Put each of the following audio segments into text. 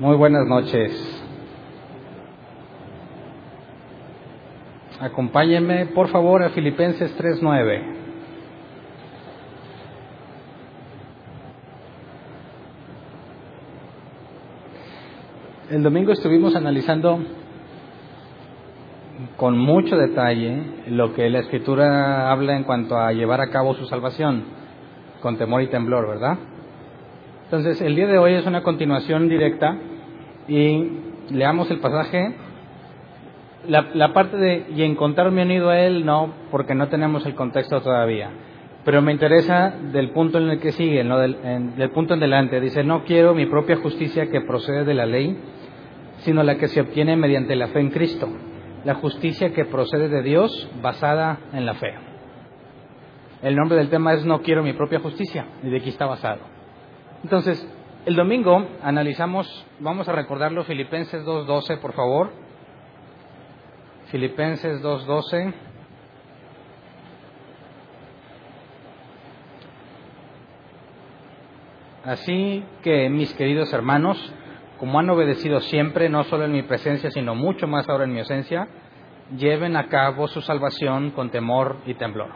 Muy buenas noches. Acompáñenme, por favor, a Filipenses 3.9. El domingo estuvimos analizando con mucho detalle lo que la Escritura habla en cuanto a llevar a cabo su salvación, con temor y temblor, ¿verdad? Entonces, el día de hoy es una continuación directa y leamos el pasaje. La, parte de y encontrarme unido a Él, no, porque no tenemos el contexto todavía. Pero me interesa del punto en el que sigue, ¿no? del, del punto en delante. Dice, no quiero mi propia justicia que procede de la ley, sino la que se obtiene mediante la fe en Cristo. La justicia que procede de Dios basada en la fe. El nombre del tema es No quiero mi propia justicia, y de aquí está basado. Entonces, el domingo analizamos, vamos a recordarlo, Filipenses 2.12, por favor. Filipenses 2.12. Así que, mis queridos hermanos, como han obedecido siempre, no solo en mi presencia, sino mucho más ahora en mi ausencia, lleven a cabo su salvación con temor y temblor.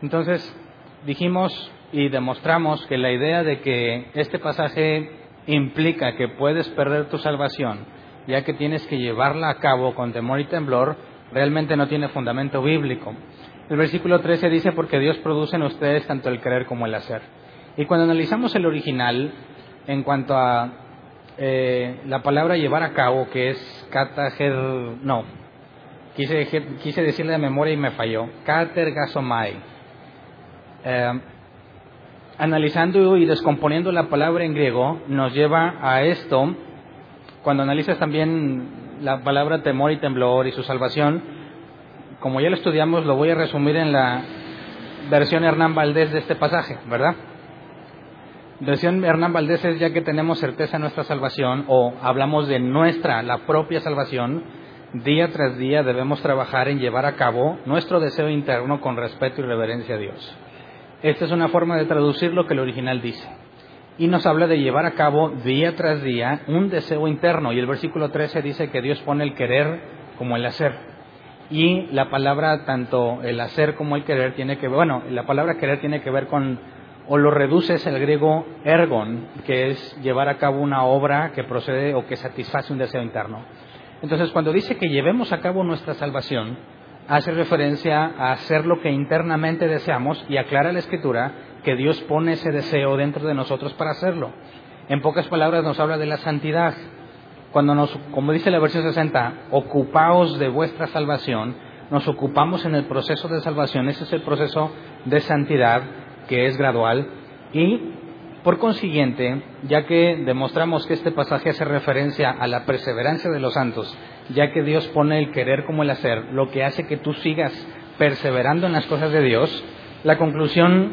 Entonces, dijimos y demostramos que la idea de que este pasaje implica que puedes perder tu salvación, ya que tienes que llevarla a cabo con temor y temblor, realmente no tiene fundamento bíblico. El versículo 13 dice, porque Dios produce en ustedes tanto el querer como el hacer. Y cuando analizamos el original, en cuanto a eh, la palabra llevar a cabo, que es katager, no, quise, quise decirle de memoria y me falló, katergasomai eh, analizando y descomponiendo la palabra en griego, nos lleva a esto, cuando analizas también la palabra temor y temblor y su salvación, como ya lo estudiamos, lo voy a resumir en la versión Hernán Valdés de este pasaje, ¿verdad? Versión Hernán Valdés es ya que tenemos certeza de nuestra salvación o hablamos de nuestra, la propia salvación, día tras día debemos trabajar en llevar a cabo nuestro deseo interno con respeto y reverencia a Dios. Esta es una forma de traducir lo que el original dice. Y nos habla de llevar a cabo día tras día un deseo interno. Y el versículo 13 dice que Dios pone el querer como el hacer. Y la palabra, tanto el hacer como el querer, tiene que ver, bueno, la palabra querer tiene que ver con, o lo reduces el griego ergon, que es llevar a cabo una obra que procede o que satisface un deseo interno. Entonces, cuando dice que llevemos a cabo nuestra salvación, hace referencia a hacer lo que internamente deseamos y aclara la escritura que Dios pone ese deseo dentro de nosotros para hacerlo. En pocas palabras nos habla de la santidad. Cuando nos, como dice la versión 60, ocupaos de vuestra salvación, nos ocupamos en el proceso de salvación. Ese es el proceso de santidad que es gradual y por consiguiente, ya que demostramos que este pasaje hace referencia a la perseverancia de los santos, ya que Dios pone el querer como el hacer, lo que hace que tú sigas perseverando en las cosas de Dios, la conclusión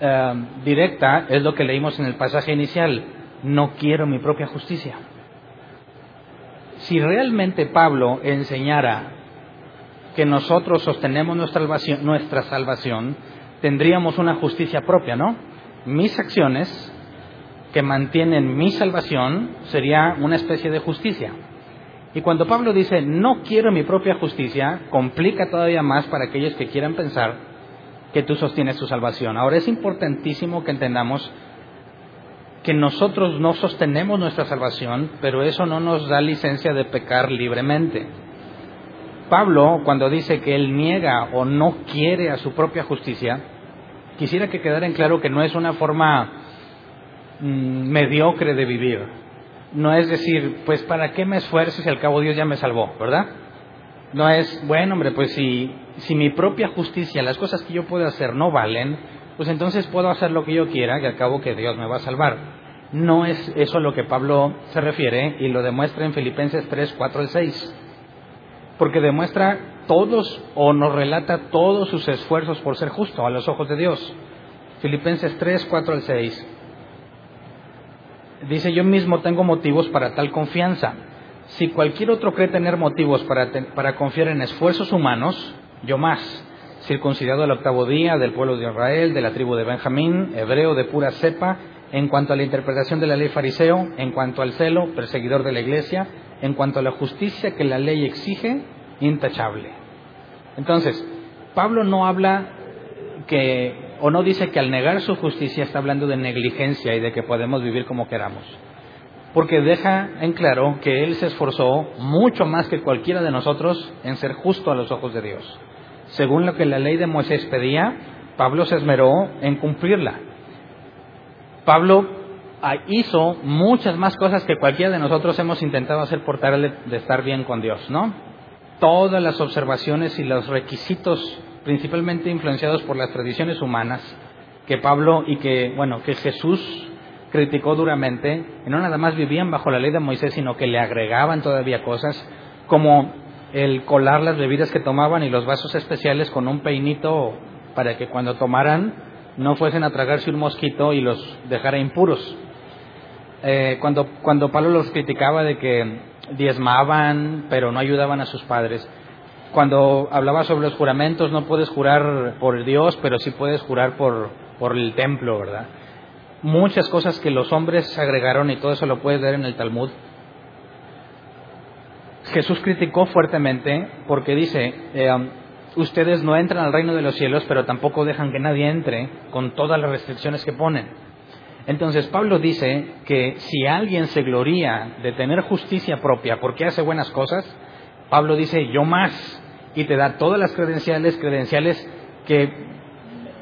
eh, directa es lo que leímos en el pasaje inicial, no quiero mi propia justicia. Si realmente Pablo enseñara que nosotros sostenemos nuestra salvación, nuestra salvación tendríamos una justicia propia, ¿no? Mis acciones que mantienen mi salvación sería una especie de justicia. Y cuando Pablo dice, no quiero mi propia justicia, complica todavía más para aquellos que quieran pensar que tú sostienes tu salvación. Ahora es importantísimo que entendamos que nosotros no sostenemos nuestra salvación, pero eso no nos da licencia de pecar libremente. Pablo, cuando dice que él niega o no quiere a su propia justicia, quisiera que quedara en claro que no es una forma mm, mediocre de vivir, no es decir, pues para qué me esfuerzo si al cabo Dios ya me salvó, ¿verdad? No es, bueno, hombre, pues si, si mi propia justicia, las cosas que yo puedo hacer no valen, pues entonces puedo hacer lo que yo quiera y al cabo que Dios me va a salvar. No es eso a lo que Pablo se refiere y lo demuestra en Filipenses 3, 4 al 6. Porque demuestra todos o nos relata todos sus esfuerzos por ser justo a los ojos de Dios. Filipenses 3, 4 al 6. Dice, yo mismo tengo motivos para tal confianza. Si cualquier otro cree tener motivos para, para confiar en esfuerzos humanos, yo más, circuncidado al octavo día, del pueblo de Israel, de la tribu de Benjamín, hebreo de pura cepa, en cuanto a la interpretación de la ley fariseo, en cuanto al celo, perseguidor de la iglesia, en cuanto a la justicia que la ley exige, intachable. Entonces, Pablo no habla que, o no dice que al negar su justicia está hablando de negligencia y de que podemos vivir como queramos. Porque deja en claro que él se esforzó mucho más que cualquiera de nosotros en ser justo a los ojos de Dios. Según lo que la ley de Moisés pedía, Pablo se esmeró en cumplirla. Pablo ah, hizo muchas más cosas que cualquiera de nosotros hemos intentado hacer por tal de estar bien con Dios, ¿no? Todas las observaciones y los requisitos, principalmente influenciados por las tradiciones humanas, que Pablo y que, bueno, que Jesús criticó duramente, y no nada más vivían bajo la ley de Moisés, sino que le agregaban todavía cosas, como el colar las bebidas que tomaban y los vasos especiales con un peinito para que cuando tomaran no fuesen a tragarse un mosquito y los dejara impuros. Eh, cuando, cuando Pablo los criticaba de que diezmaban pero no ayudaban a sus padres, cuando hablaba sobre los juramentos, no puedes jurar por Dios, pero sí puedes jurar por, por el templo, ¿verdad? Muchas cosas que los hombres agregaron y todo eso lo puedes ver en el Talmud. Jesús criticó fuertemente porque dice, eh, ustedes no entran al reino de los cielos, pero tampoco dejan que nadie entre con todas las restricciones que ponen. Entonces Pablo dice que si alguien se gloría de tener justicia propia porque hace buenas cosas, Pablo dice yo más y te da todas las credenciales, credenciales que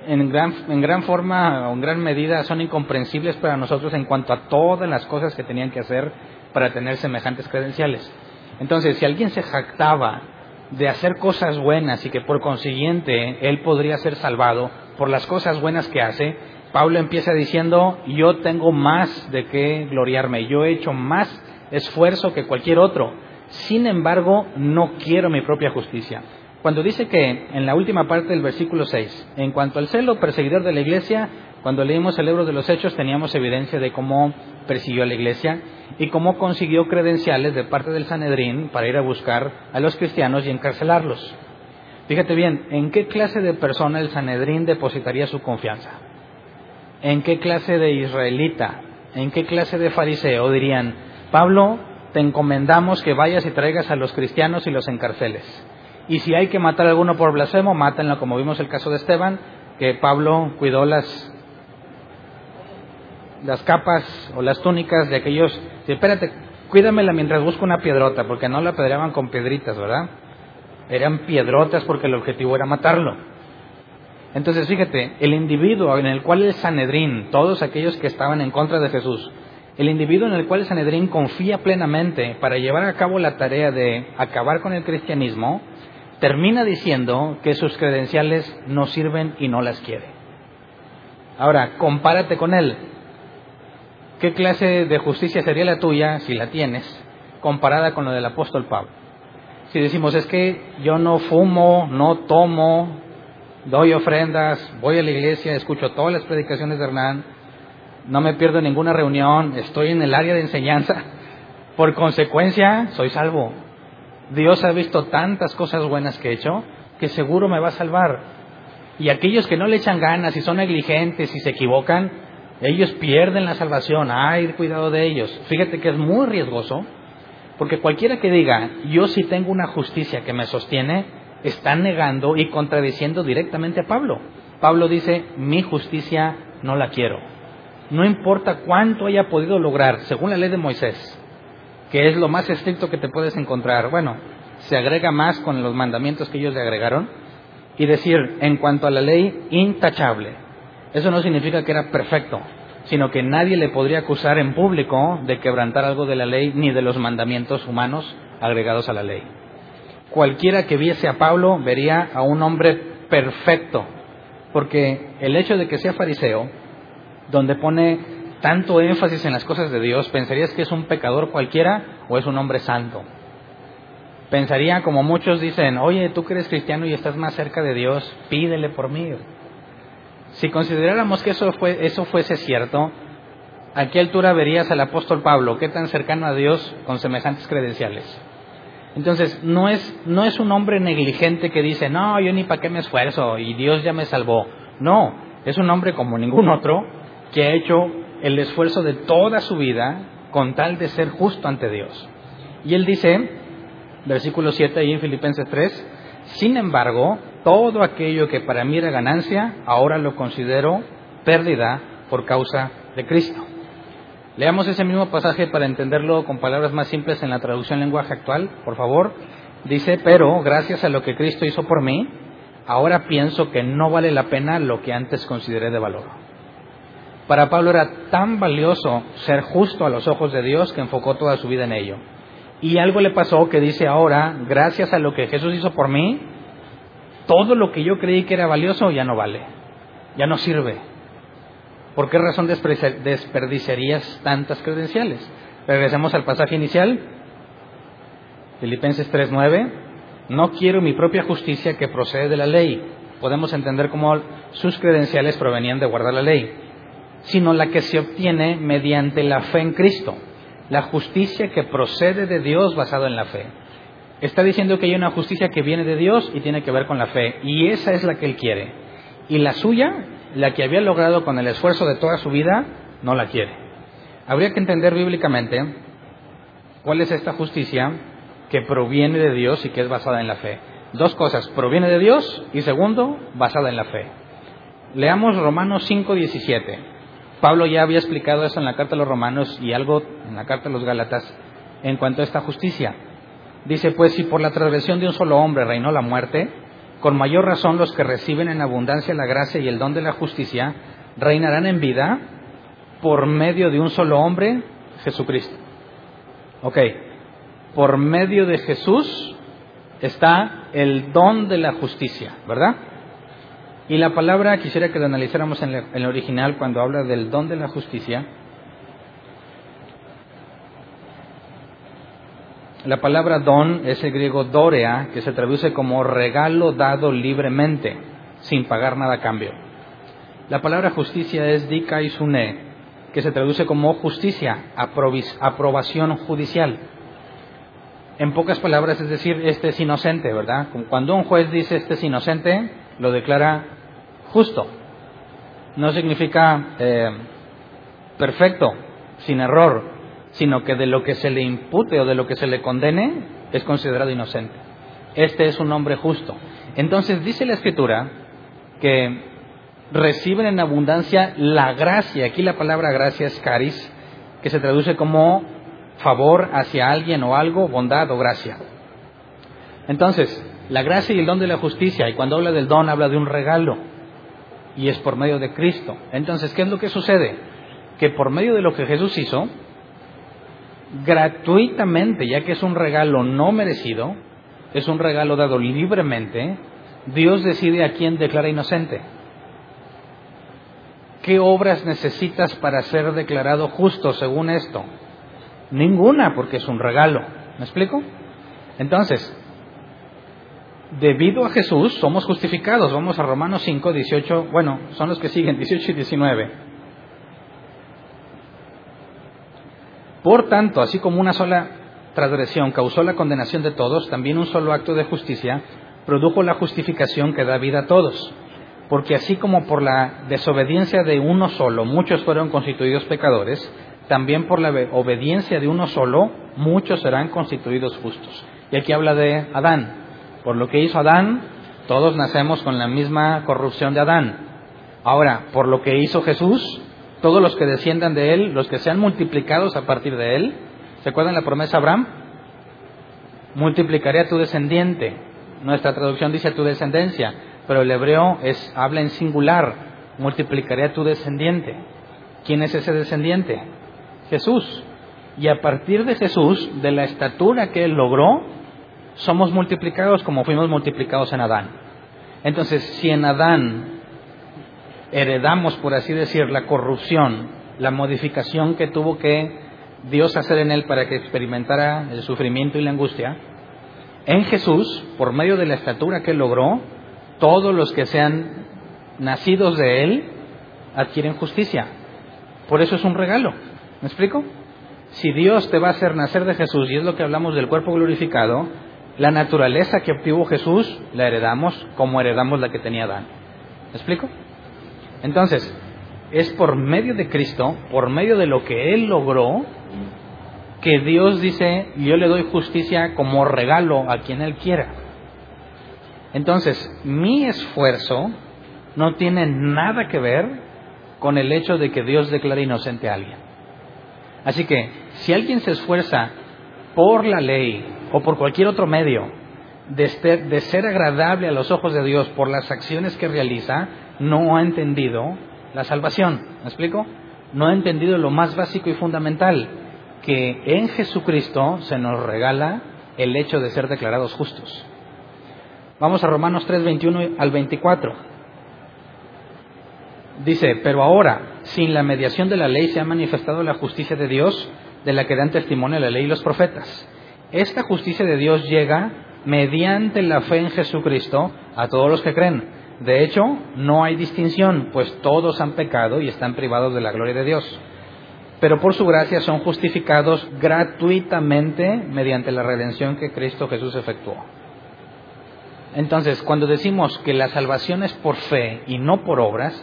en gran, en gran forma o en gran medida son incomprensibles para nosotros en cuanto a todas las cosas que tenían que hacer para tener semejantes credenciales. Entonces, si alguien se jactaba de hacer cosas buenas y que por consiguiente él podría ser salvado por las cosas buenas que hace, Pablo empieza diciendo, yo tengo más de qué gloriarme, yo he hecho más esfuerzo que cualquier otro, sin embargo no quiero mi propia justicia. Cuando dice que en la última parte del versículo 6, en cuanto al celo perseguidor de la iglesia, cuando leímos el libro de los Hechos teníamos evidencia de cómo persiguió a la iglesia y cómo consiguió credenciales de parte del Sanedrín para ir a buscar a los cristianos y encarcelarlos. Fíjate bien, ¿en qué clase de persona el Sanedrín depositaría su confianza? ¿En qué clase de israelita? ¿En qué clase de fariseo dirían, Pablo, te encomendamos que vayas y traigas a los cristianos y los encarceles? Y si hay que matar a alguno por blasfemo, mátenlo, como vimos el caso de Esteban, que Pablo cuidó las las capas o las túnicas de aquellos. Sí, espérate, cuídamela mientras busco una piedrota, porque no la pedreaban con piedritas, ¿verdad? Eran piedrotas porque el objetivo era matarlo. Entonces, fíjate, el individuo en el cual el Sanedrín, todos aquellos que estaban en contra de Jesús, el individuo en el cual Sanedrín confía plenamente para llevar a cabo la tarea de acabar con el cristianismo, termina diciendo que sus credenciales no sirven y no las quiere. Ahora, compárate con él. ¿Qué clase de justicia sería la tuya, si la tienes, comparada con lo del apóstol Pablo? Si decimos, es que yo no fumo, no tomo, doy ofrendas, voy a la iglesia, escucho todas las predicaciones de Hernán, no me pierdo ninguna reunión, estoy en el área de enseñanza, por consecuencia soy salvo. Dios ha visto tantas cosas buenas que he hecho que seguro me va a salvar. Y aquellos que no le echan ganas y son negligentes y se equivocan, ellos pierden la salvación. Ay, cuidado de ellos. Fíjate que es muy riesgoso, porque cualquiera que diga, yo sí tengo una justicia que me sostiene, está negando y contradiciendo directamente a Pablo. Pablo dice, mi justicia no la quiero. No importa cuánto haya podido lograr, según la ley de Moisés, que es lo más estricto que te puedes encontrar. Bueno, se agrega más con los mandamientos que ellos le agregaron. Y decir, en cuanto a la ley, intachable. Eso no significa que era perfecto, sino que nadie le podría acusar en público de quebrantar algo de la ley ni de los mandamientos humanos agregados a la ley. Cualquiera que viese a Pablo vería a un hombre perfecto, porque el hecho de que sea fariseo, donde pone tanto énfasis en las cosas de Dios, pensarías que es un pecador cualquiera o es un hombre santo. Pensaría como muchos dicen, oye, tú que eres cristiano y estás más cerca de Dios, pídele por mí. Si consideráramos que eso, fue, eso fuese cierto, ¿a qué altura verías al apóstol Pablo? ¿Qué tan cercano a Dios con semejantes credenciales? Entonces, no es, no es un hombre negligente que dice, no, yo ni para qué me esfuerzo y Dios ya me salvó. No, es un hombre como ningún otro que ha hecho el esfuerzo de toda su vida con tal de ser justo ante Dios. Y él dice, versículo 7 ahí en Filipenses 3, sin embargo, todo aquello que para mí era ganancia, ahora lo considero pérdida por causa de Cristo. Leamos ese mismo pasaje para entenderlo con palabras más simples en la traducción lenguaje actual, por favor. Dice, pero gracias a lo que Cristo hizo por mí, ahora pienso que no vale la pena lo que antes consideré de valor. Para Pablo era tan valioso ser justo a los ojos de Dios que enfocó toda su vida en ello. Y algo le pasó que dice ahora, gracias a lo que Jesús hizo por mí, todo lo que yo creí que era valioso ya no vale, ya no sirve. ¿Por qué razón desperdiciarías tantas credenciales? Regresemos al pasaje inicial, Filipenses 3:9. No quiero mi propia justicia que procede de la ley. Podemos entender cómo sus credenciales provenían de guardar la ley, sino la que se obtiene mediante la fe en Cristo la justicia que procede de Dios basado en la fe. Está diciendo que hay una justicia que viene de Dios y tiene que ver con la fe, y esa es la que Él quiere. Y la suya, la que había logrado con el esfuerzo de toda su vida, no la quiere. Habría que entender bíblicamente cuál es esta justicia que proviene de Dios y que es basada en la fe. Dos cosas, proviene de Dios y segundo, basada en la fe. Leamos Romanos 5:17. Pablo ya había explicado eso en la carta a los romanos y algo en la carta a los gálatas en cuanto a esta justicia. Dice, pues si por la transgresión de un solo hombre reinó la muerte, con mayor razón los que reciben en abundancia la gracia y el don de la justicia reinarán en vida por medio de un solo hombre, Jesucristo. Ok, por medio de Jesús está el don de la justicia, ¿verdad? Y la palabra quisiera que la analizáramos en, el original cuando habla del don de la justicia. La palabra don es el griego dorea, que se traduce como regalo dado libremente, sin pagar nada a cambio. La palabra justicia es dikaisune, que se traduce como justicia, aprobación judicial. En pocas palabras, es decir, este es inocente, ¿verdad? Cuando un juez dice este es inocente, lo declara justo. No significa eh, perfecto, sin error, sino que de lo que se le impute o de lo que se le condene es considerado inocente. Este es un hombre justo. Entonces dice la escritura que reciben en abundancia la gracia. Aquí la palabra gracia es caris, que se traduce como favor hacia alguien o algo, bondad o gracia. Entonces, la gracia y el don de la justicia, y cuando habla del don habla de un regalo y es por medio de Cristo. Entonces, ¿qué es lo que sucede? Que por medio de lo que Jesús hizo, gratuitamente, ya que es un regalo no merecido, es un regalo dado libremente, Dios decide a quién declara inocente. ¿Qué obras necesitas para ser declarado justo según esto? Ninguna, porque es un regalo. ¿Me explico? Entonces, debido a Jesús somos justificados. Vamos a Romanos 5, 18, bueno, son los que siguen, 18 y 19. Por tanto, así como una sola transgresión causó la condenación de todos, también un solo acto de justicia produjo la justificación que da vida a todos. Porque así como por la desobediencia de uno solo muchos fueron constituidos pecadores, también por la obediencia de uno solo muchos serán constituidos justos. Y aquí habla de Adán. Por lo que hizo Adán, todos nacemos con la misma corrupción de Adán. Ahora, por lo que hizo Jesús, todos los que desciendan de él, los que sean multiplicados a partir de él, ¿se acuerdan la promesa de Abraham? Multiplicaré a tu descendiente. Nuestra traducción dice a tu descendencia, pero el hebreo es, habla en singular, multiplicaré a tu descendiente. ¿Quién es ese descendiente? Jesús. Y a partir de Jesús, de la estatura que él logró, somos multiplicados como fuimos multiplicados en Adán. Entonces, si en Adán heredamos, por así decir, la corrupción, la modificación que tuvo que Dios hacer en él para que experimentara el sufrimiento y la angustia, en Jesús, por medio de la estatura que logró, todos los que sean nacidos de él adquieren justicia. Por eso es un regalo. ¿Me explico? Si Dios te va a hacer nacer de Jesús, y es lo que hablamos del cuerpo glorificado, la naturaleza que obtuvo Jesús la heredamos como heredamos la que tenía Adán. ¿Me explico? Entonces, es por medio de Cristo, por medio de lo que Él logró, que Dios dice, yo le doy justicia como regalo a quien Él quiera. Entonces, mi esfuerzo no tiene nada que ver con el hecho de que Dios declare inocente a alguien. Así que, si alguien se esfuerza por la ley o por cualquier otro medio de ser, agradable a los ojos de Dios por las acciones que realiza, no ha entendido la salvación. ¿Me explico? No ha entendido lo más básico y fundamental, que en Jesucristo se nos regala el hecho de ser declarados justos. Vamos a Romanos 3, 21 al 24. Dice, pero ahora, sin la mediación de la ley, se ha manifestado la justicia de Dios, de la que dan testimonio la ley y los profetas. Esta justicia de Dios llega mediante la fe en Jesucristo a todos los que creen. De hecho, no hay distinción, pues todos han pecado y están privados de la gloria de Dios. Pero por su gracia son justificados gratuitamente mediante la redención que Cristo Jesús efectuó. Entonces, cuando decimos que la salvación es por fe y no por obras,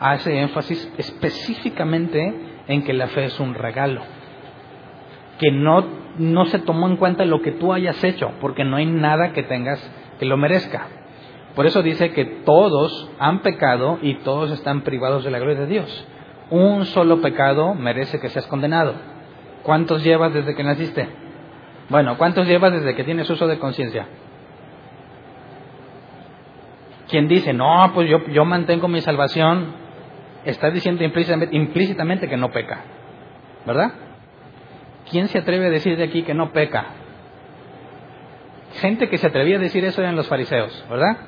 hace énfasis específicamente en que la fe es un regalo, que no, no se tomó en cuenta lo que tú hayas hecho, porque no hay nada que tengas que lo merezca. Por eso dice que todos han pecado y todos están privados de la gloria de Dios. Un solo pecado merece que seas condenado. ¿Cuántos llevas desde que naciste? Bueno, ¿cuántos llevas desde que tienes uso de conciencia? Quien dice, no, pues yo, mantengo mi salvación, está diciendo implícitamente, que no peca. ¿Verdad? ¿Quién se atreve a decir de aquí que no peca? Gente que se atrevía a decir eso eran los fariseos, ¿verdad?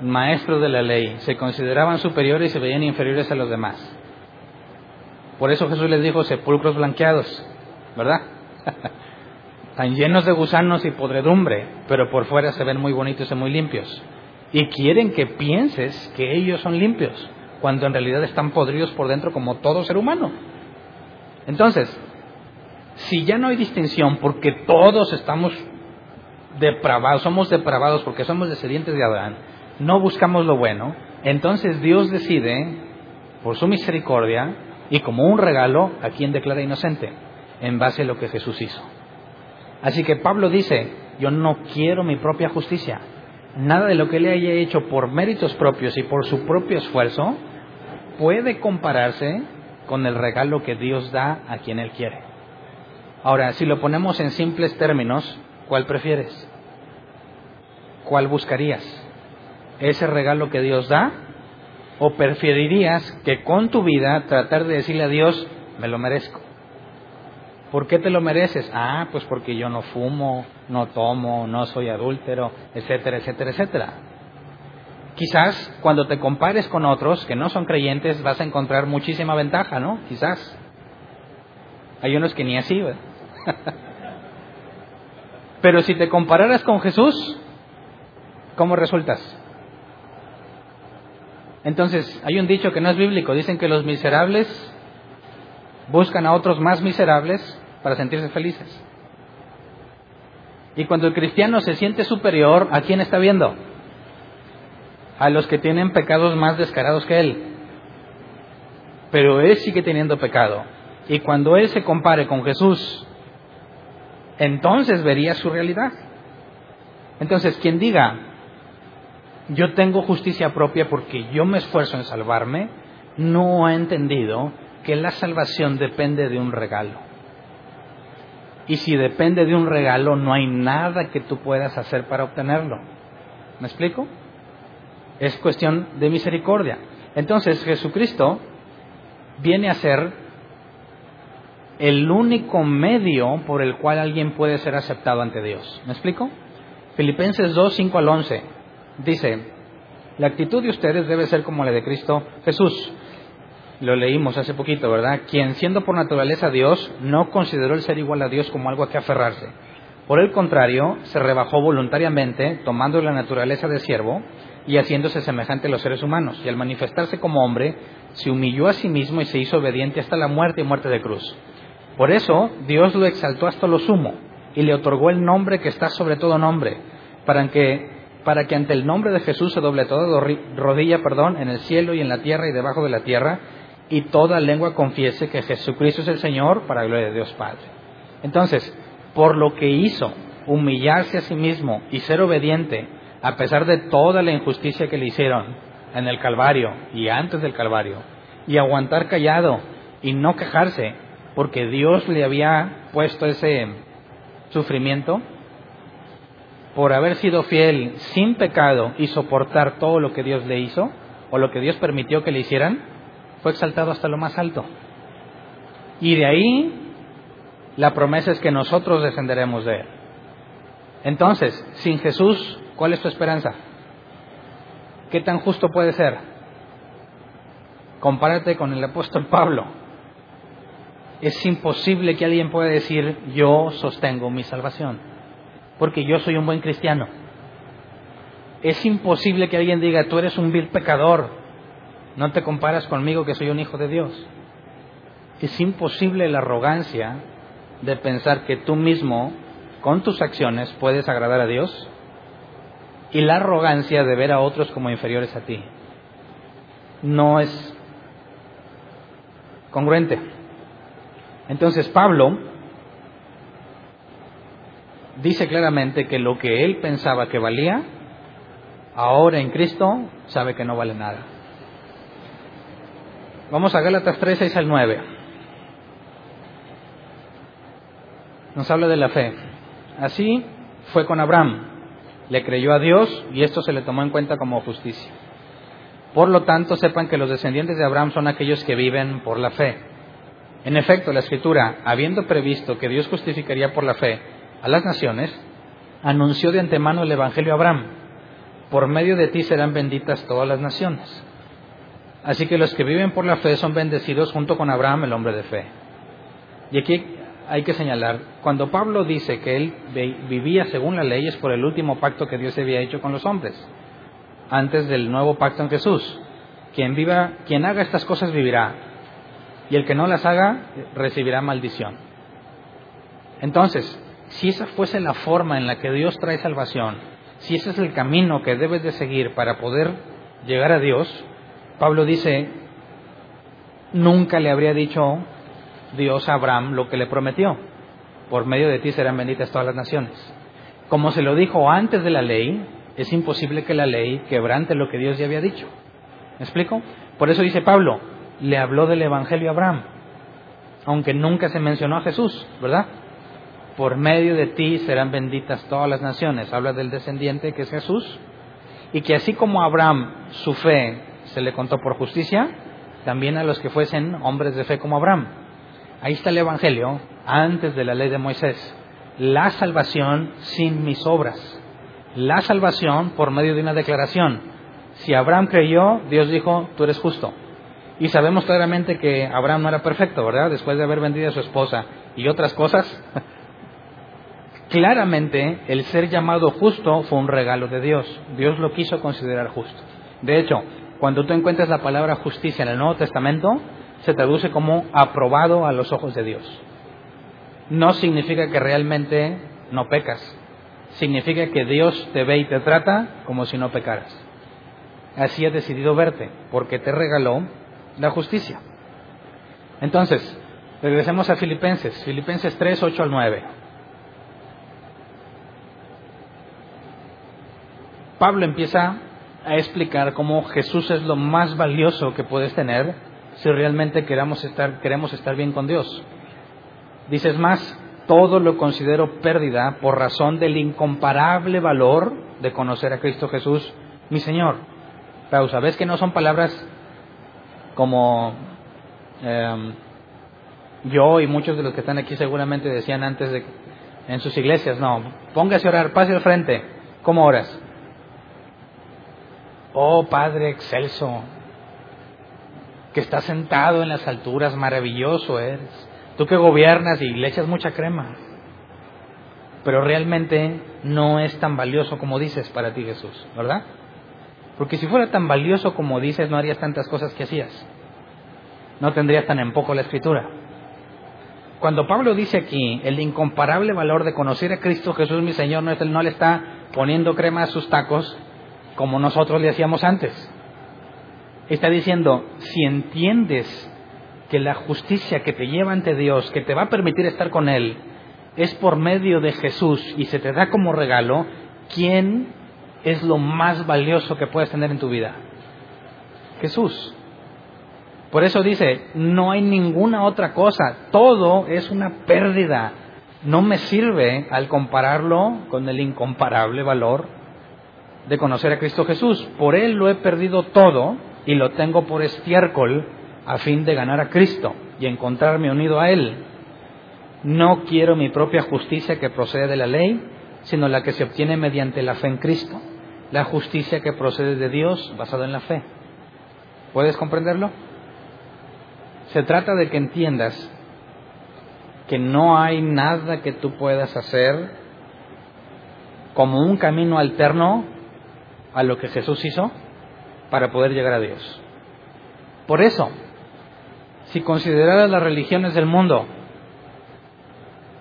Maestros de la ley, se consideraban superiores y se veían inferiores a los demás. Por eso Jesús les dijo sepulcros blanqueados, ¿verdad? Están llenos de gusanos y podredumbre, pero por fuera se ven muy bonitos y muy limpios y quieren que pienses que ellos son limpios, cuando en realidad están podridos por dentro como todo ser humano. Entonces, si ya no hay distinción porque todos estamos depravados, somos depravados porque somos descendientes de Adán, no buscamos lo bueno, entonces Dios decide, por su misericordia y como un regalo, a quien declara inocente, en base a lo que Jesús hizo. Así que Pablo dice, yo no quiero mi propia justicia, nada de lo que él haya hecho por méritos propios y por su propio esfuerzo puede compararse con el regalo que Dios da a quien él quiere. Ahora, si lo ponemos en simples términos, ¿cuál prefieres? ¿Cuál buscarías? ¿Ese regalo que Dios da? ¿O preferirías que con tu vida tratar de decirle a Dios, me lo merezco? ¿Por qué te lo mereces? Ah, pues porque yo no fumo, no tomo, no soy adúltero, etcétera, etcétera, etcétera. Quizás cuando te compares con otros que no son creyentes vas a encontrar muchísima ventaja, ¿no? Quizás. Hay unos que ni así, ¿verdad? Pero si te compararas con Jesús, ¿cómo resultas? Entonces, hay un dicho que no es bíblico, dicen que los miserables buscan a otros más miserables para sentirse felices. Y cuando el cristiano se siente superior, ¿a quién está viendo? A los que tienen pecados más descarados que él. Pero él sigue teniendo pecado. Y cuando él se compare con Jesús, entonces vería su realidad. Entonces, quien diga, yo tengo justicia propia porque yo me esfuerzo en salvarme, no ha entendido que la salvación depende de un regalo. Y si depende de un regalo, no hay nada que tú puedas hacer para obtenerlo. ¿Me explico? Es cuestión de misericordia. Entonces Jesucristo viene a ser el único medio por el cual alguien puede ser aceptado ante Dios. ¿Me explico? Filipenses 2, 5 al 11 dice, la actitud de ustedes debe ser como la de Cristo Jesús lo leímos hace poquito, ¿verdad? Quien siendo por naturaleza Dios, no consideró el ser igual a Dios como algo a que aferrarse. Por el contrario, se rebajó voluntariamente, tomando la naturaleza de siervo y haciéndose semejante a los seres humanos. Y al manifestarse como hombre, se humilló a sí mismo y se hizo obediente hasta la muerte y muerte de cruz. Por eso, Dios lo exaltó hasta lo sumo y le otorgó el nombre que está sobre todo nombre, para que para que ante el nombre de Jesús se doble toda rodilla, perdón, en el cielo y en la tierra y debajo de la tierra, y toda lengua confiese que Jesucristo es el Señor para gloria de Dios Padre. Entonces, por lo que hizo, humillarse a sí mismo y ser obediente, a pesar de toda la injusticia que le hicieron en el Calvario y antes del Calvario, y aguantar callado y no quejarse, porque Dios le había puesto ese sufrimiento, por haber sido fiel sin pecado y soportar todo lo que Dios le hizo, o lo que Dios permitió que le hicieran, fue exaltado hasta lo más alto. Y de ahí la promesa es que nosotros descenderemos de él. Entonces, sin Jesús, ¿cuál es tu esperanza? ¿Qué tan justo puede ser? Compárate con el apóstol Pablo. Es imposible que alguien pueda decir, yo sostengo mi salvación, porque yo soy un buen cristiano. Es imposible que alguien diga, tú eres un vil pecador, no te comparas conmigo que soy un hijo de Dios. Es imposible la arrogancia de pensar que tú mismo, con tus acciones, puedes agradar a Dios y la arrogancia de ver a otros como inferiores a ti. No es congruente. Entonces Pablo dice claramente que lo que él pensaba que valía, ahora en Cristo sabe que no vale nada. Vamos a Gálatas 3, 6 al 9. Nos habla de la fe. Así fue con Abraham. Le creyó a Dios y esto se le tomó en cuenta como justicia. Por lo tanto, sepan que los descendientes de Abraham son aquellos que viven por la fe. En efecto, la Escritura, habiendo previsto que Dios justificaría por la fe a las naciones, anunció de antemano el Evangelio a Abraham. Por medio de ti serán benditas todas las naciones. Así que los que viven por la fe son bendecidos junto con Abraham, el hombre de fe. Y aquí hay que señalar, cuando Pablo dice que él vivía según la ley es por el último pacto que Dios había hecho con los hombres, antes del nuevo pacto en Jesús. Quien viva, quien haga estas cosas vivirá, y el que no las haga recibirá maldición. Entonces, si esa fuese la forma en la que Dios trae salvación, si ese es el camino que debes de seguir para poder llegar a Dios, Pablo dice, nunca le habría dicho Dios a Abraham lo que le prometió. Por medio de ti serán benditas todas las naciones. Como se lo dijo antes de la ley, es imposible que la ley quebrante lo que Dios ya había dicho. ¿Me explico? Por eso dice Pablo, le habló del Evangelio a Abraham, aunque nunca se mencionó a Jesús, ¿verdad? Por medio de ti serán benditas todas las naciones. Habla del descendiente que es Jesús. Y que así como a Abraham su fe se le contó por justicia, también a los que fuesen hombres de fe como Abraham. Ahí está el Evangelio, antes de la ley de Moisés. La salvación sin mis obras. La salvación por medio de una declaración. Si Abraham creyó, Dios dijo, tú eres justo. Y sabemos claramente que Abraham no era perfecto, ¿verdad? Después de haber vendido a su esposa y otras cosas. claramente el ser llamado justo fue un regalo de Dios. Dios lo quiso considerar justo. De hecho, cuando tú encuentras la palabra justicia en el Nuevo Testamento, se traduce como aprobado a los ojos de Dios. No significa que realmente no pecas, significa que Dios te ve y te trata como si no pecaras. Así ha decidido verte, porque te regaló la justicia. Entonces, regresemos a Filipenses, Filipenses 3, 8 al 9. Pablo empieza a explicar cómo Jesús es lo más valioso que puedes tener si realmente queremos estar, queremos estar bien con Dios. Dices más, todo lo considero pérdida por razón del incomparable valor de conocer a Cristo Jesús, mi Señor. Pausa, ¿ves que no son palabras como em, yo y muchos de los que están aquí seguramente decían antes de, en sus iglesias? No, póngase a orar, pase al frente. ¿Cómo oras? Oh Padre excelso, que está sentado en las alturas, maravilloso eres. Tú que gobiernas y le echas mucha crema. Pero realmente no es tan valioso como dices para ti Jesús, ¿verdad? Porque si fuera tan valioso como dices, no harías tantas cosas que hacías. No tendrías tan en poco la escritura. Cuando Pablo dice aquí el incomparable valor de conocer a Cristo Jesús mi Señor, no, no le está poniendo crema a sus tacos como nosotros le hacíamos antes. Está diciendo, si entiendes que la justicia que te lleva ante Dios, que te va a permitir estar con Él, es por medio de Jesús y se te da como regalo, ¿quién es lo más valioso que puedes tener en tu vida? Jesús. Por eso dice, no hay ninguna otra cosa, todo es una pérdida. No me sirve al compararlo con el incomparable valor de conocer a Cristo Jesús. Por Él lo he perdido todo y lo tengo por estiércol a fin de ganar a Cristo y encontrarme unido a Él. No quiero mi propia justicia que procede de la ley, sino la que se obtiene mediante la fe en Cristo, la justicia que procede de Dios basada en la fe. ¿Puedes comprenderlo? Se trata de que entiendas que no hay nada que tú puedas hacer como un camino alterno a lo que Jesús hizo para poder llegar a Dios. Por eso, si consideras las religiones del mundo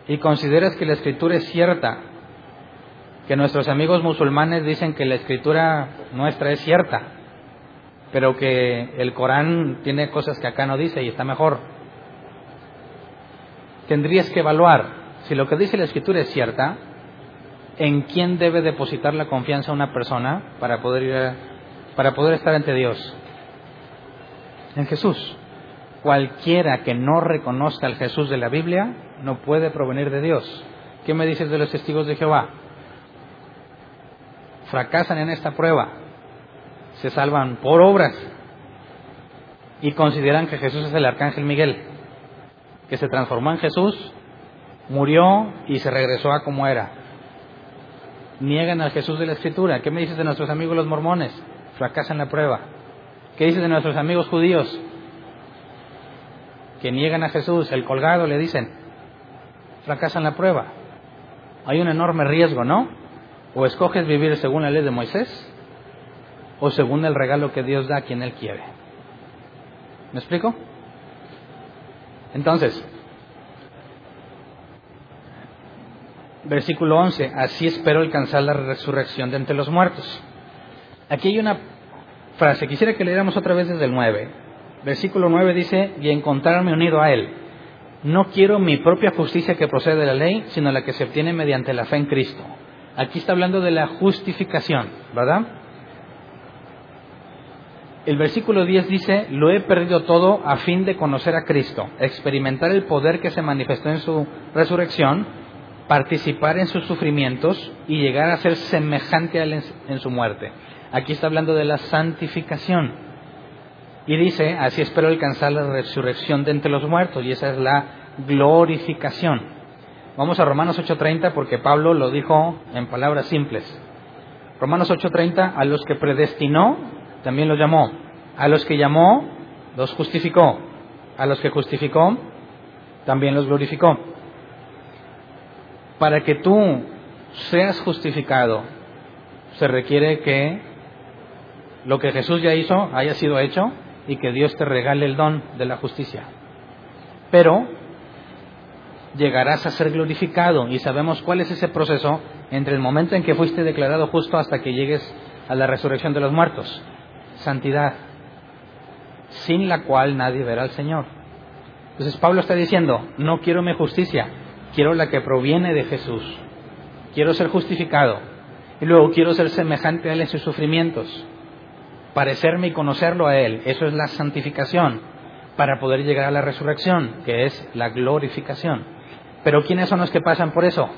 y consideras que la escritura es cierta, que nuestros amigos musulmanes dicen que la escritura nuestra es cierta, pero que el Corán tiene cosas que acá no dice y está mejor, tendrías que evaluar si lo que dice la escritura es cierta, en quién debe depositar la confianza una persona para poder ir para poder estar ante Dios. En Jesús. Cualquiera que no reconozca al Jesús de la Biblia no puede provenir de Dios. ¿Qué me dices de los testigos de Jehová? Fracasan en esta prueba, se salvan por obras y consideran que Jesús es el arcángel Miguel, que se transformó en Jesús, murió y se regresó a como era. Niegan al Jesús de la Escritura. ¿Qué me dices de nuestros amigos los mormones? Fracasan la prueba. ¿Qué dices de nuestros amigos judíos? que niegan a Jesús, el colgado, le dicen, fracasan la prueba. Hay un enorme riesgo, ¿no? O escoges vivir según la ley de Moisés o según el regalo que Dios da a quien Él quiere. ¿Me explico? Entonces, versículo 11, así espero alcanzar la resurrección de entre los muertos. Aquí hay una frase, quisiera que leéramos otra vez desde el 9. Versículo 9 dice, y encontrarme unido a Él. No quiero mi propia justicia que procede de la ley, sino la que se obtiene mediante la fe en Cristo. Aquí está hablando de la justificación, ¿verdad? El versículo 10 dice, lo he perdido todo a fin de conocer a Cristo, experimentar el poder que se manifestó en su resurrección, participar en sus sufrimientos y llegar a ser semejante a él en su muerte. Aquí está hablando de la santificación. Y dice, así espero alcanzar la resurrección de entre los muertos, y esa es la glorificación. Vamos a Romanos 8:30 porque Pablo lo dijo en palabras simples. Romanos 8:30, a los que predestinó, también los llamó. A los que llamó, los justificó. A los que justificó, también los glorificó. Para que tú seas justificado, se requiere que lo que Jesús ya hizo haya sido hecho y que Dios te regale el don de la justicia. Pero llegarás a ser glorificado y sabemos cuál es ese proceso entre el momento en que fuiste declarado justo hasta que llegues a la resurrección de los muertos. Santidad, sin la cual nadie verá al Señor. Entonces Pablo está diciendo, no quiero mi justicia, quiero la que proviene de Jesús. Quiero ser justificado y luego quiero ser semejante a Él en sus sufrimientos parecerme y conocerlo a Él. Eso es la santificación para poder llegar a la resurrección, que es la glorificación. Pero ¿quiénes son los que pasan por eso?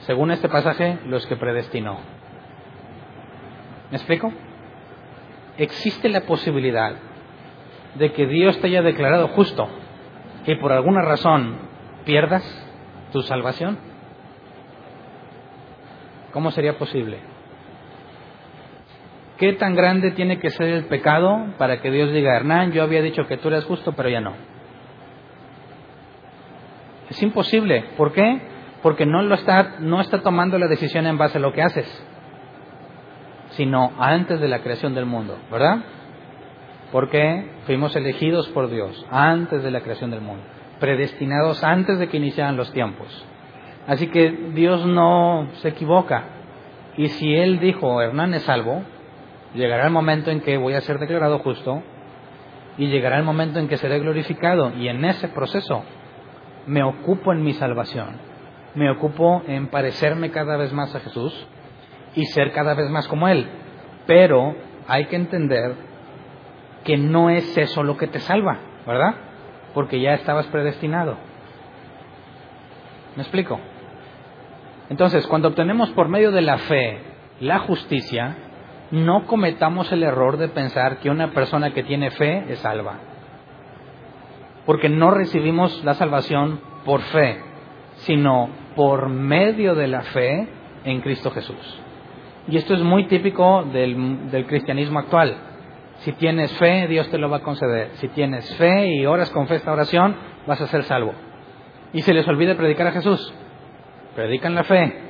Según este pasaje, los que predestinó. ¿Me explico? Existe la posibilidad de que Dios te haya declarado justo y por alguna razón pierdas tu salvación. ¿Cómo sería posible? ¿Qué tan grande tiene que ser el pecado para que Dios diga, Hernán, yo había dicho que tú eres justo, pero ya no? Es imposible. ¿Por qué? Porque no, lo está, no está tomando la decisión en base a lo que haces, sino antes de la creación del mundo, ¿verdad? Porque fuimos elegidos por Dios antes de la creación del mundo, predestinados antes de que iniciaran los tiempos. Así que Dios no se equivoca. Y si él dijo, Hernán es salvo, llegará el momento en que voy a ser declarado justo y llegará el momento en que seré glorificado. Y en ese proceso me ocupo en mi salvación, me ocupo en parecerme cada vez más a Jesús y ser cada vez más como Él. Pero hay que entender que no es eso lo que te salva, ¿verdad? Porque ya estabas predestinado. ¿Me explico? Entonces, cuando obtenemos por medio de la fe la justicia, no cometamos el error de pensar que una persona que tiene fe es salva. Porque no recibimos la salvación por fe, sino por medio de la fe en Cristo Jesús. Y esto es muy típico del, cristianismo actual. Si tienes fe, Dios te lo va a conceder. Si tienes fe y oras con fe esta oración, vas a ser salvo. Y se les olvida predicar a Jesús. Predican la fe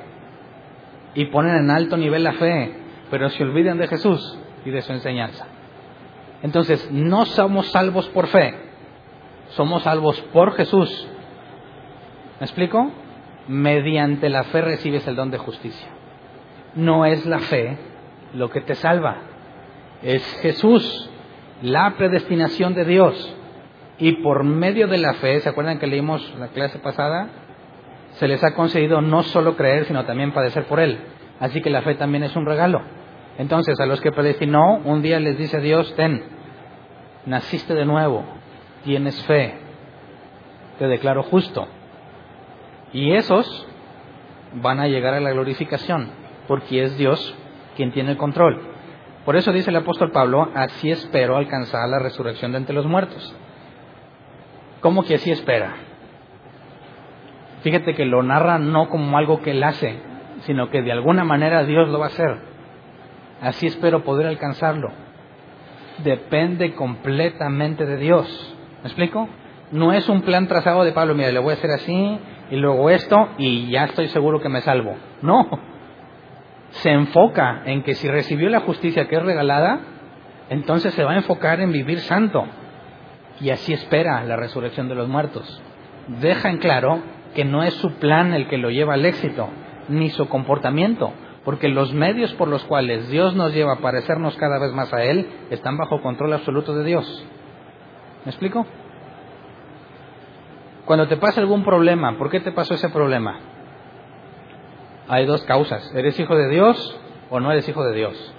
y ponen en alto nivel la fe, pero se olvidan de Jesús y de su enseñanza. Entonces, no somos salvos por fe, somos salvos por Jesús. ¿Me explico? Mediante la fe recibes el don de justicia no es la fe lo que te salva, es Jesús, la predestinación de Dios. Y por medio de la fe, ¿se acuerdan que leímos la clase pasada? Se les ha concedido no solo creer, sino también padecer por Él. Así que la fe también es un regalo. Entonces, a los que predestinó, un día les dice Dios, ten, naciste de nuevo, tienes fe, te declaro justo. Y esos van a llegar a la glorificación porque es Dios quien tiene el control. Por eso dice el apóstol Pablo, así espero alcanzar la resurrección de entre los muertos. ¿Cómo que así espera? Fíjate que lo narra no como algo que él hace, sino que de alguna manera Dios lo va a hacer. Así espero poder alcanzarlo. Depende completamente de Dios. ¿Me explico? No es un plan trazado de Pablo, mira, le voy a hacer así y luego esto y ya estoy seguro que me salvo. No, se enfoca en que si recibió la justicia que es regalada, entonces se va a enfocar en vivir santo. Y así espera la resurrección de los muertos. Deja en claro que no es su plan el que lo lleva al éxito, ni su comportamiento, porque los medios por los cuales Dios nos lleva a parecernos cada vez más a Él están bajo control absoluto de Dios. ¿Me explico? Cuando te pasa algún problema, ¿por qué te pasó ese problema? hay dos causas. ¿Eres hijo de Dios o no eres hijo de Dios?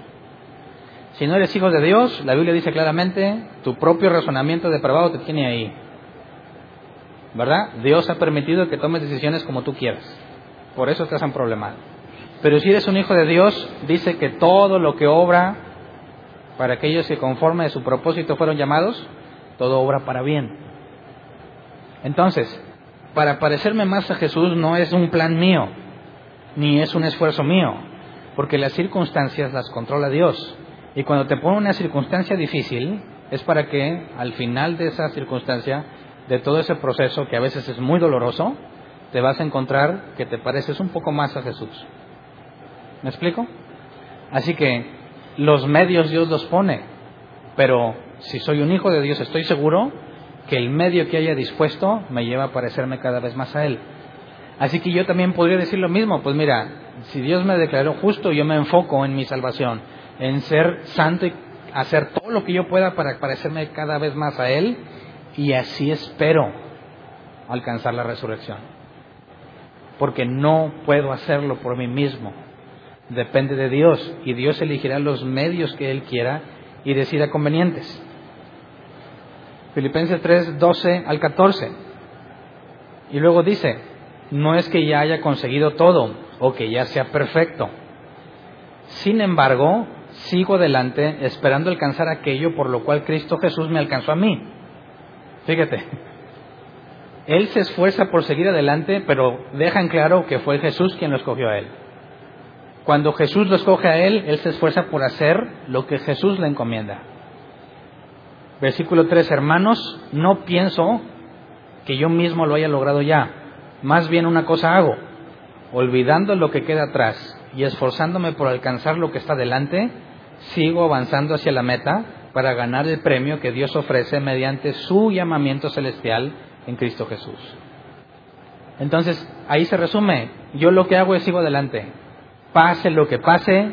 Si no eres hijo de Dios, la Biblia dice claramente, tu propio razonamiento depravado te tiene ahí. ¿Verdad? Dios ha permitido que tomes decisiones como tú quieras. Por eso estás en problema. Pero si eres un hijo de Dios, dice que todo lo que obra para aquellos que conforme a su propósito fueron llamados, todo obra para bien. Entonces, para parecerme más a Jesús no es un plan mío, ni es un esfuerzo mío, porque las circunstancias las controla Dios. Y cuando te pone una circunstancia difícil, es para que al final de esa circunstancia, de todo ese proceso que a veces es muy doloroso, te vas a encontrar que te pareces un poco más a Jesús. ¿Me explico? Así que los medios Dios los pone, pero si soy un hijo de Dios estoy seguro que el medio que haya dispuesto me lleva a parecerme cada vez más a Él. Así que yo también podría decir lo mismo, pues mira, si Dios me declaró justo, yo me enfoco en mi salvación, en ser santo y hacer todo lo que yo pueda para parecerme cada vez más a Él y así espero alcanzar la resurrección. Porque no puedo hacerlo por mí mismo. Depende de Dios y Dios elegirá los medios que Él quiera y decida convenientes. Filipenses 3, 12 al 14. Y luego dice, no es que ya haya conseguido todo o que ya sea perfecto. Sin embargo, sigo adelante esperando alcanzar aquello por lo cual Cristo Jesús me alcanzó a mí. Fíjate, Él se esfuerza por seguir adelante, pero deja en claro que fue Jesús quien lo escogió a Él. Cuando Jesús lo escoge a Él, Él se esfuerza por hacer lo que Jesús le encomienda. Versículo 3, hermanos, no pienso que yo mismo lo haya logrado ya más bien una cosa hago, olvidando lo que queda atrás y esforzándome por alcanzar lo que está delante, sigo avanzando hacia la meta para ganar el premio que Dios ofrece mediante su llamamiento celestial en Cristo Jesús. Entonces, ahí se resume, yo lo que hago es sigo adelante. Pase lo que pase,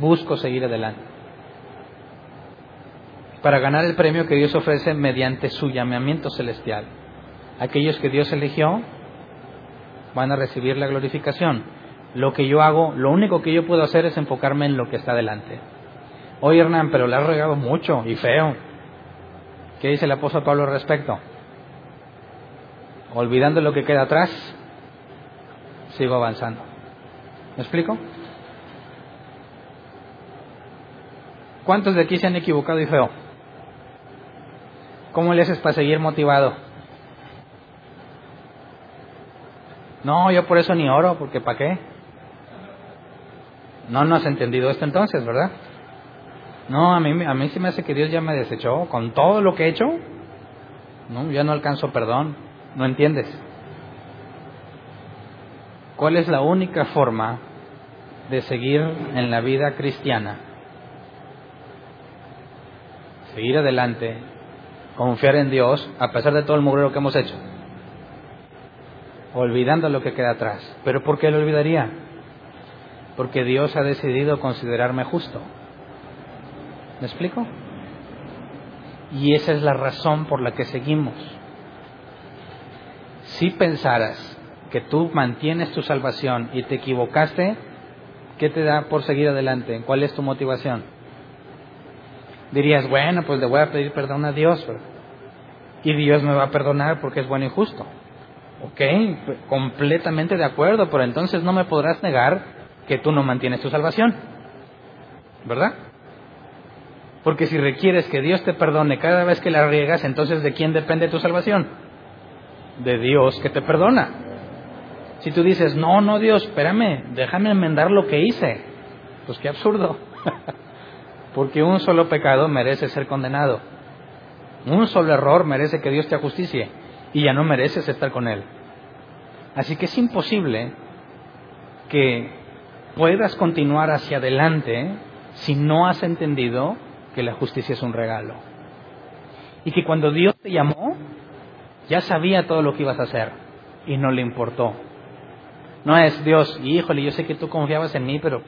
busco seguir adelante. Para ganar el premio que Dios ofrece mediante su llamamiento celestial. Aquellos que Dios eligió van a recibir la glorificación. Lo que yo hago, lo único que yo puedo hacer es enfocarme en lo que está delante. Oye Hernán, pero le has regado mucho y feo. ¿Qué dice el apóstol Pablo al respecto? Olvidando lo que queda atrás, sigo avanzando. ¿Me explico? ¿Cuántos de aquí se han equivocado y feo? ¿Cómo le haces para seguir motivado? No, yo por eso ni oro, porque ¿para qué? No, no has entendido esto entonces, ¿verdad? No, a mí, a mí sí me hace que Dios ya me desechó con todo lo que he hecho. No, ya no alcanzo perdón. ¿No entiendes? ¿Cuál es la única forma de seguir en la vida cristiana? Seguir adelante, confiar en Dios a pesar de todo el mugrero que hemos hecho olvidando lo que queda atrás. ¿Pero por qué lo olvidaría? Porque Dios ha decidido considerarme justo. ¿Me explico? Y esa es la razón por la que seguimos. Si pensaras que tú mantienes tu salvación y te equivocaste, ¿qué te da por seguir adelante? ¿Cuál es tu motivación? Dirías, bueno, pues le voy a pedir perdón a Dios. Y Dios me va a perdonar porque es bueno y justo. Ok, completamente de acuerdo, pero entonces no me podrás negar que tú no mantienes tu salvación. ¿Verdad? Porque si requieres que Dios te perdone cada vez que la riegas, entonces ¿de quién depende tu salvación? De Dios que te perdona. Si tú dices, no, no Dios, espérame, déjame enmendar lo que hice, pues qué absurdo. Porque un solo pecado merece ser condenado. Un solo error merece que Dios te ajusticie y ya no mereces estar con Él. Así que es imposible que puedas continuar hacia adelante si no has entendido que la justicia es un regalo. Y que cuando Dios te llamó, ya sabía todo lo que ibas a hacer y no le importó. No es Dios, híjole, yo sé que tú confiabas en mí, pero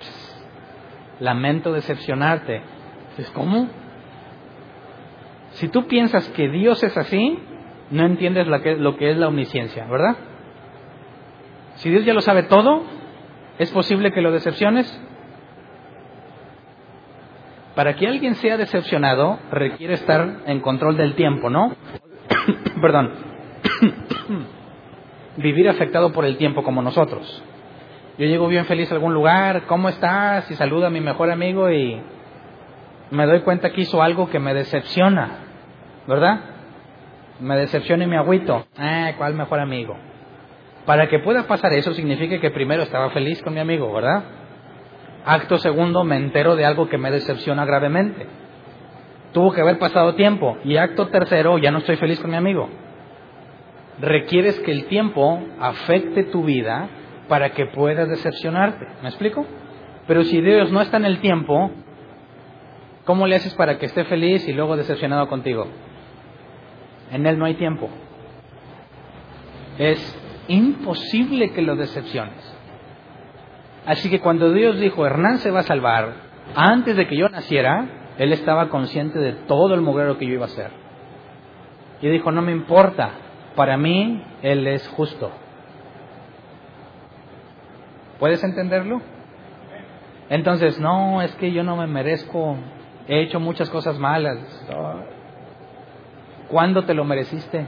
lamento decepcionarte. ¿cómo? Si tú piensas que Dios es así, no entiendes lo que, lo que es la omnisciencia, ¿verdad? Si Dios ya lo sabe todo, ¿es posible que lo decepciones? Para que alguien sea decepcionado requiere estar en control del tiempo, ¿no? Perdón. Vivir afectado por el tiempo como nosotros. Yo llego bien feliz a algún lugar, ¿cómo estás? Y saludo a mi mejor amigo y me doy cuenta que hizo algo que me decepciona, ¿verdad? me decepciono y me agüito. Ah, ¿cuál mejor amigo? Para que pueda pasar eso significa que primero estaba feliz con mi amigo, ¿verdad? Acto segundo, me entero de algo que me decepciona gravemente. Tuvo que haber pasado tiempo. Y acto tercero, ya no estoy feliz con mi amigo. Requieres que el tiempo afecte tu vida para que puedas decepcionarte. ¿Me explico? Pero si Dios no está en el tiempo, ¿cómo le haces para que esté feliz y luego decepcionado contigo? En Él no hay tiempo. Es imposible que lo decepciones. Así que cuando Dios dijo, Hernán se va a salvar, antes de que yo naciera, Él estaba consciente de todo el mugrero que yo iba a hacer. Y dijo, no me importa, para mí Él es justo. ¿Puedes entenderlo? Entonces, no, es que yo no me merezco, he hecho muchas cosas malas. ¿Cuándo te lo mereciste?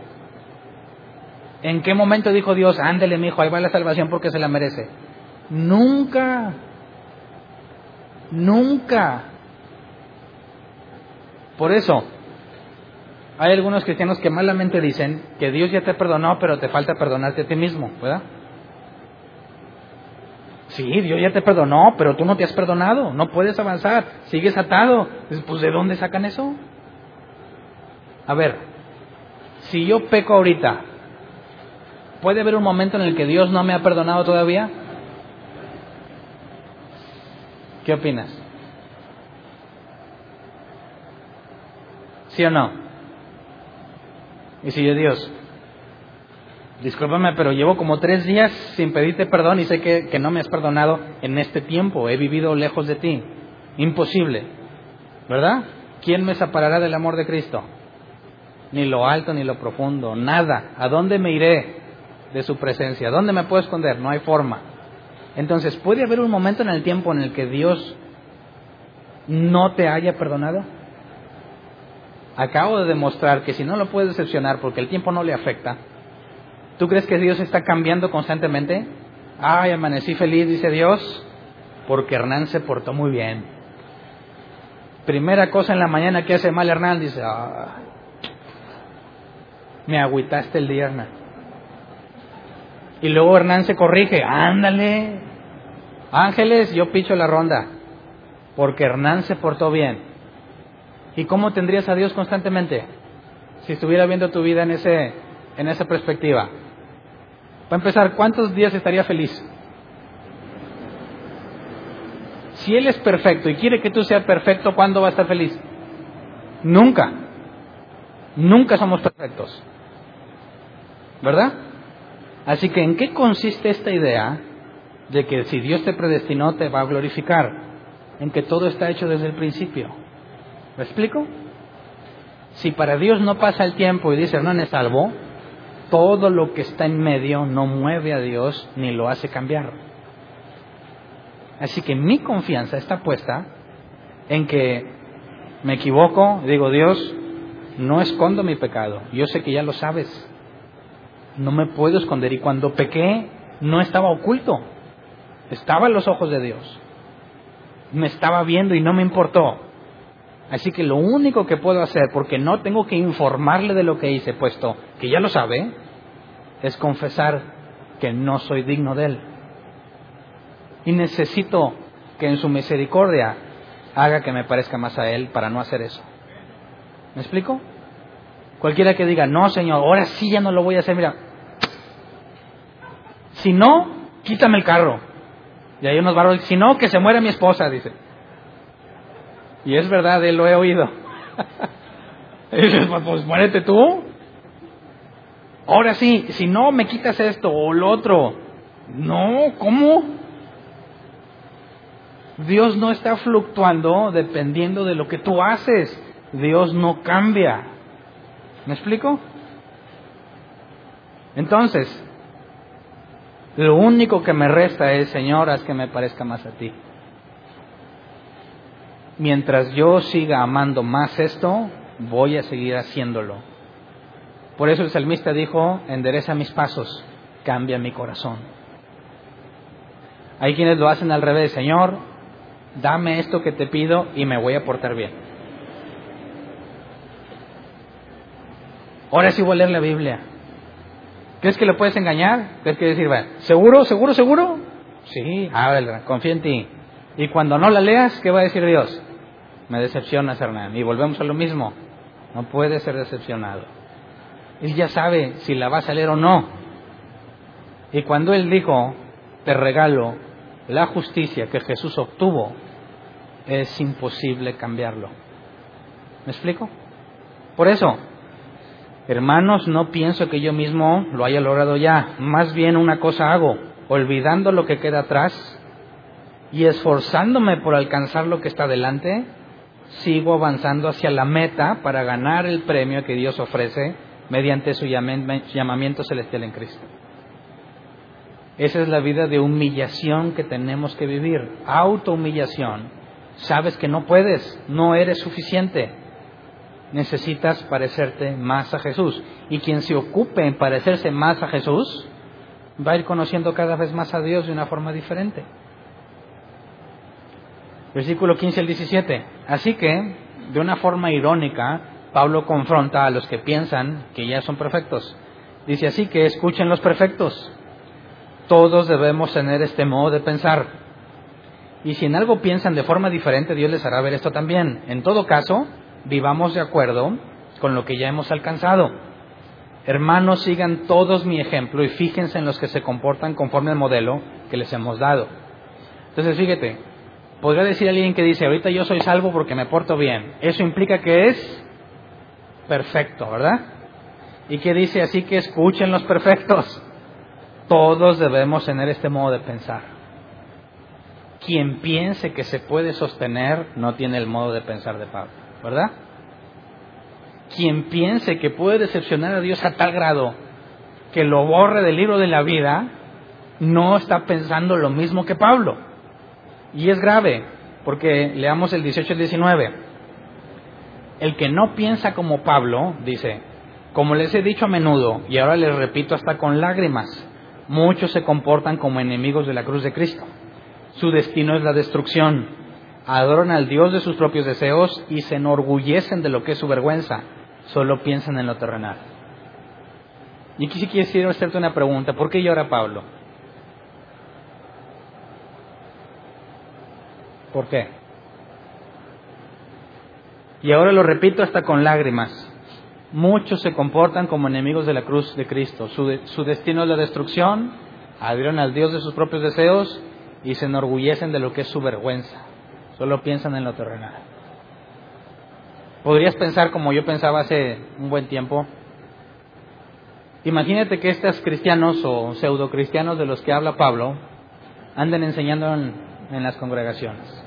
¿En qué momento dijo Dios, ándele, mi hijo, ahí va la salvación porque se la merece? Nunca. Nunca. Por eso, hay algunos cristianos que malamente dicen que Dios ya te perdonó, pero te falta perdonarte a ti mismo, ¿verdad? Sí, Dios ya te perdonó, pero tú no te has perdonado, no puedes avanzar, sigues atado. Pues ¿de dónde sacan eso? A ver, si yo peco ahorita, ¿puede haber un momento en el que Dios no me ha perdonado todavía? ¿Qué opinas? ¿Sí o no? Y si Dios, discúlpame, pero llevo como tres días sin pedirte perdón y sé que, que no me has perdonado en este tiempo. He vivido lejos de ti. Imposible. ¿Verdad? ¿Quién me separará del amor de Cristo? Ni lo alto ni lo profundo, nada. ¿A dónde me iré de su presencia? ¿Dónde me puedo esconder? No hay forma. Entonces, ¿puede haber un momento en el tiempo en el que Dios no te haya perdonado? Acabo de demostrar que si no lo puedes decepcionar porque el tiempo no le afecta, ¿tú crees que Dios está cambiando constantemente? Ay, amanecí feliz, dice Dios, porque Hernán se portó muy bien. Primera cosa en la mañana que hace mal Hernán, dice, ah, me agüitaste el día, Hernán. Y luego Hernán se corrige, ándale, ángeles, yo picho la ronda, porque Hernán se portó bien. ¿Y cómo tendrías a Dios constantemente si estuviera viendo tu vida en, ese, en esa perspectiva? Para empezar, ¿cuántos días estaría feliz? Si Él es perfecto y quiere que tú seas perfecto, ¿cuándo va a estar feliz? Nunca. Nunca somos perfectos. ¿Verdad? Así que, ¿en qué consiste esta idea de que si Dios te predestinó te va a glorificar? En que todo está hecho desde el principio. ¿Me explico? Si para Dios no pasa el tiempo y dice, no es salvo, todo lo que está en medio no mueve a Dios ni lo hace cambiar. Así que mi confianza está puesta en que me equivoco, digo, Dios, no escondo mi pecado, yo sé que ya lo sabes, no me puedo esconder y cuando pequé no estaba oculto, estaba en los ojos de Dios, me estaba viendo y no me importó. Así que lo único que puedo hacer, porque no tengo que informarle de lo que hice, puesto que ya lo sabe, es confesar que no soy digno de Él. Y necesito que en su misericordia haga que me parezca más a Él para no hacer eso. ¿Me explico? Cualquiera que diga, no, Señor, ahora sí ya no lo voy a hacer, mira. Si no, quítame el carro. Y hay unos varones, si no, que se muera mi esposa, dice. Y es verdad, él lo he oído. pues, pues muérete tú. Ahora sí, si no me quitas esto o lo otro. No, ¿cómo? Dios no está fluctuando dependiendo de lo que tú haces. Dios no cambia. ¿Me explico? Entonces, lo único que me resta es, Señor, haz que me parezca más a ti mientras yo siga amando más esto, voy a seguir haciéndolo. Por eso el salmista dijo, endereza mis pasos, cambia mi corazón. Hay quienes lo hacen al revés, Señor, dame esto que te pido y me voy a portar bien. Ahora sí voy a leer la Biblia. ¿Crees que le puedes engañar? ¿Crees que decir, ¿seguro, seguro, seguro? Sí, ábrela, confía en ti. Y cuando no la leas, ¿qué va a decir Dios? Me decepcionas, Hernán. Y volvemos a lo mismo. No puede ser decepcionado. Él ya sabe si la va a leer o no. Y cuando Él dijo, te regalo la justicia que Jesús obtuvo, es imposible cambiarlo. ¿Me explico? Por eso, hermanos, no pienso que yo mismo lo haya logrado ya. Más bien una cosa hago, olvidando lo que queda atrás y esforzándome por alcanzar lo que está delante, sigo avanzando hacia la meta para ganar el premio que Dios ofrece mediante su llamamiento celestial en Cristo. Esa es la vida de humillación que tenemos que vivir, autohumillación. Sabes que no puedes, no eres suficiente. Necesitas parecerte más a Jesús. Y quien se ocupe en parecerse más a Jesús, va a ir conociendo cada vez más a Dios de una forma diferente. Versículo 15 al 17. Así que, de una forma irónica, Pablo confronta a los que piensan que ya son perfectos. Dice así que escuchen los perfectos. Todos debemos tener este modo de pensar. Y si en algo piensan de forma diferente, Dios les hará ver esto también. En todo caso, vivamos de acuerdo con lo que ya hemos alcanzado. Hermanos, sigan todos mi ejemplo y fíjense en los que se comportan conforme al modelo que les hemos dado. Entonces, fíjate, Podría decir alguien que dice, ahorita yo soy salvo porque me porto bien. Eso implica que es perfecto, ¿verdad? ¿Y qué dice? Así que escuchen los perfectos. Todos debemos tener este modo de pensar. Quien piense que se puede sostener no tiene el modo de pensar de Pablo, ¿verdad? Quien piense que puede decepcionar a Dios a tal grado que lo borre del libro de la vida, no está pensando lo mismo que Pablo. Y es grave, porque leamos el 18 y 19. El que no piensa como Pablo, dice, como les he dicho a menudo, y ahora les repito hasta con lágrimas, muchos se comportan como enemigos de la cruz de Cristo. Su destino es la destrucción. Adoran al Dios de sus propios deseos y se enorgullecen de lo que es su vergüenza. Solo piensan en lo terrenal. Y aquí sí quiero hacerte una pregunta. ¿Por qué llora Pablo? ¿Por qué? Y ahora lo repito hasta con lágrimas. Muchos se comportan como enemigos de la cruz de Cristo. Su, destino es la destrucción, adhieren al Dios de sus propios deseos y se enorgullecen de lo que es su vergüenza. Solo piensan en lo terrenal. Podrías pensar como yo pensaba hace un buen tiempo. Imagínate que estos cristianos o pseudo cristianos de los que habla Pablo anden enseñando en las congregaciones.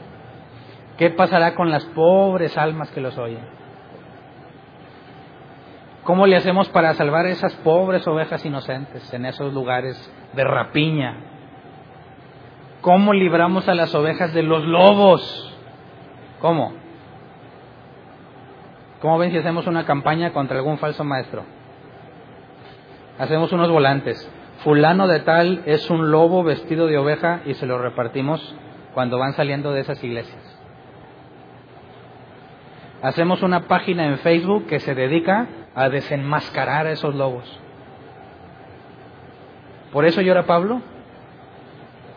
¿Qué pasará con las pobres almas que los oyen? ¿Cómo le hacemos para salvar esas pobres ovejas inocentes en esos lugares de rapiña? ¿Cómo libramos a las ovejas de los lobos? ¿Cómo? ¿Cómo ven si hacemos una campaña contra algún falso maestro? Hacemos unos volantes. Fulano de tal es un lobo vestido de oveja y se lo repartimos cuando van saliendo de esas iglesias. Hacemos una página en Facebook que se dedica a desenmascarar a esos lobos. ¿Por eso llora Pablo?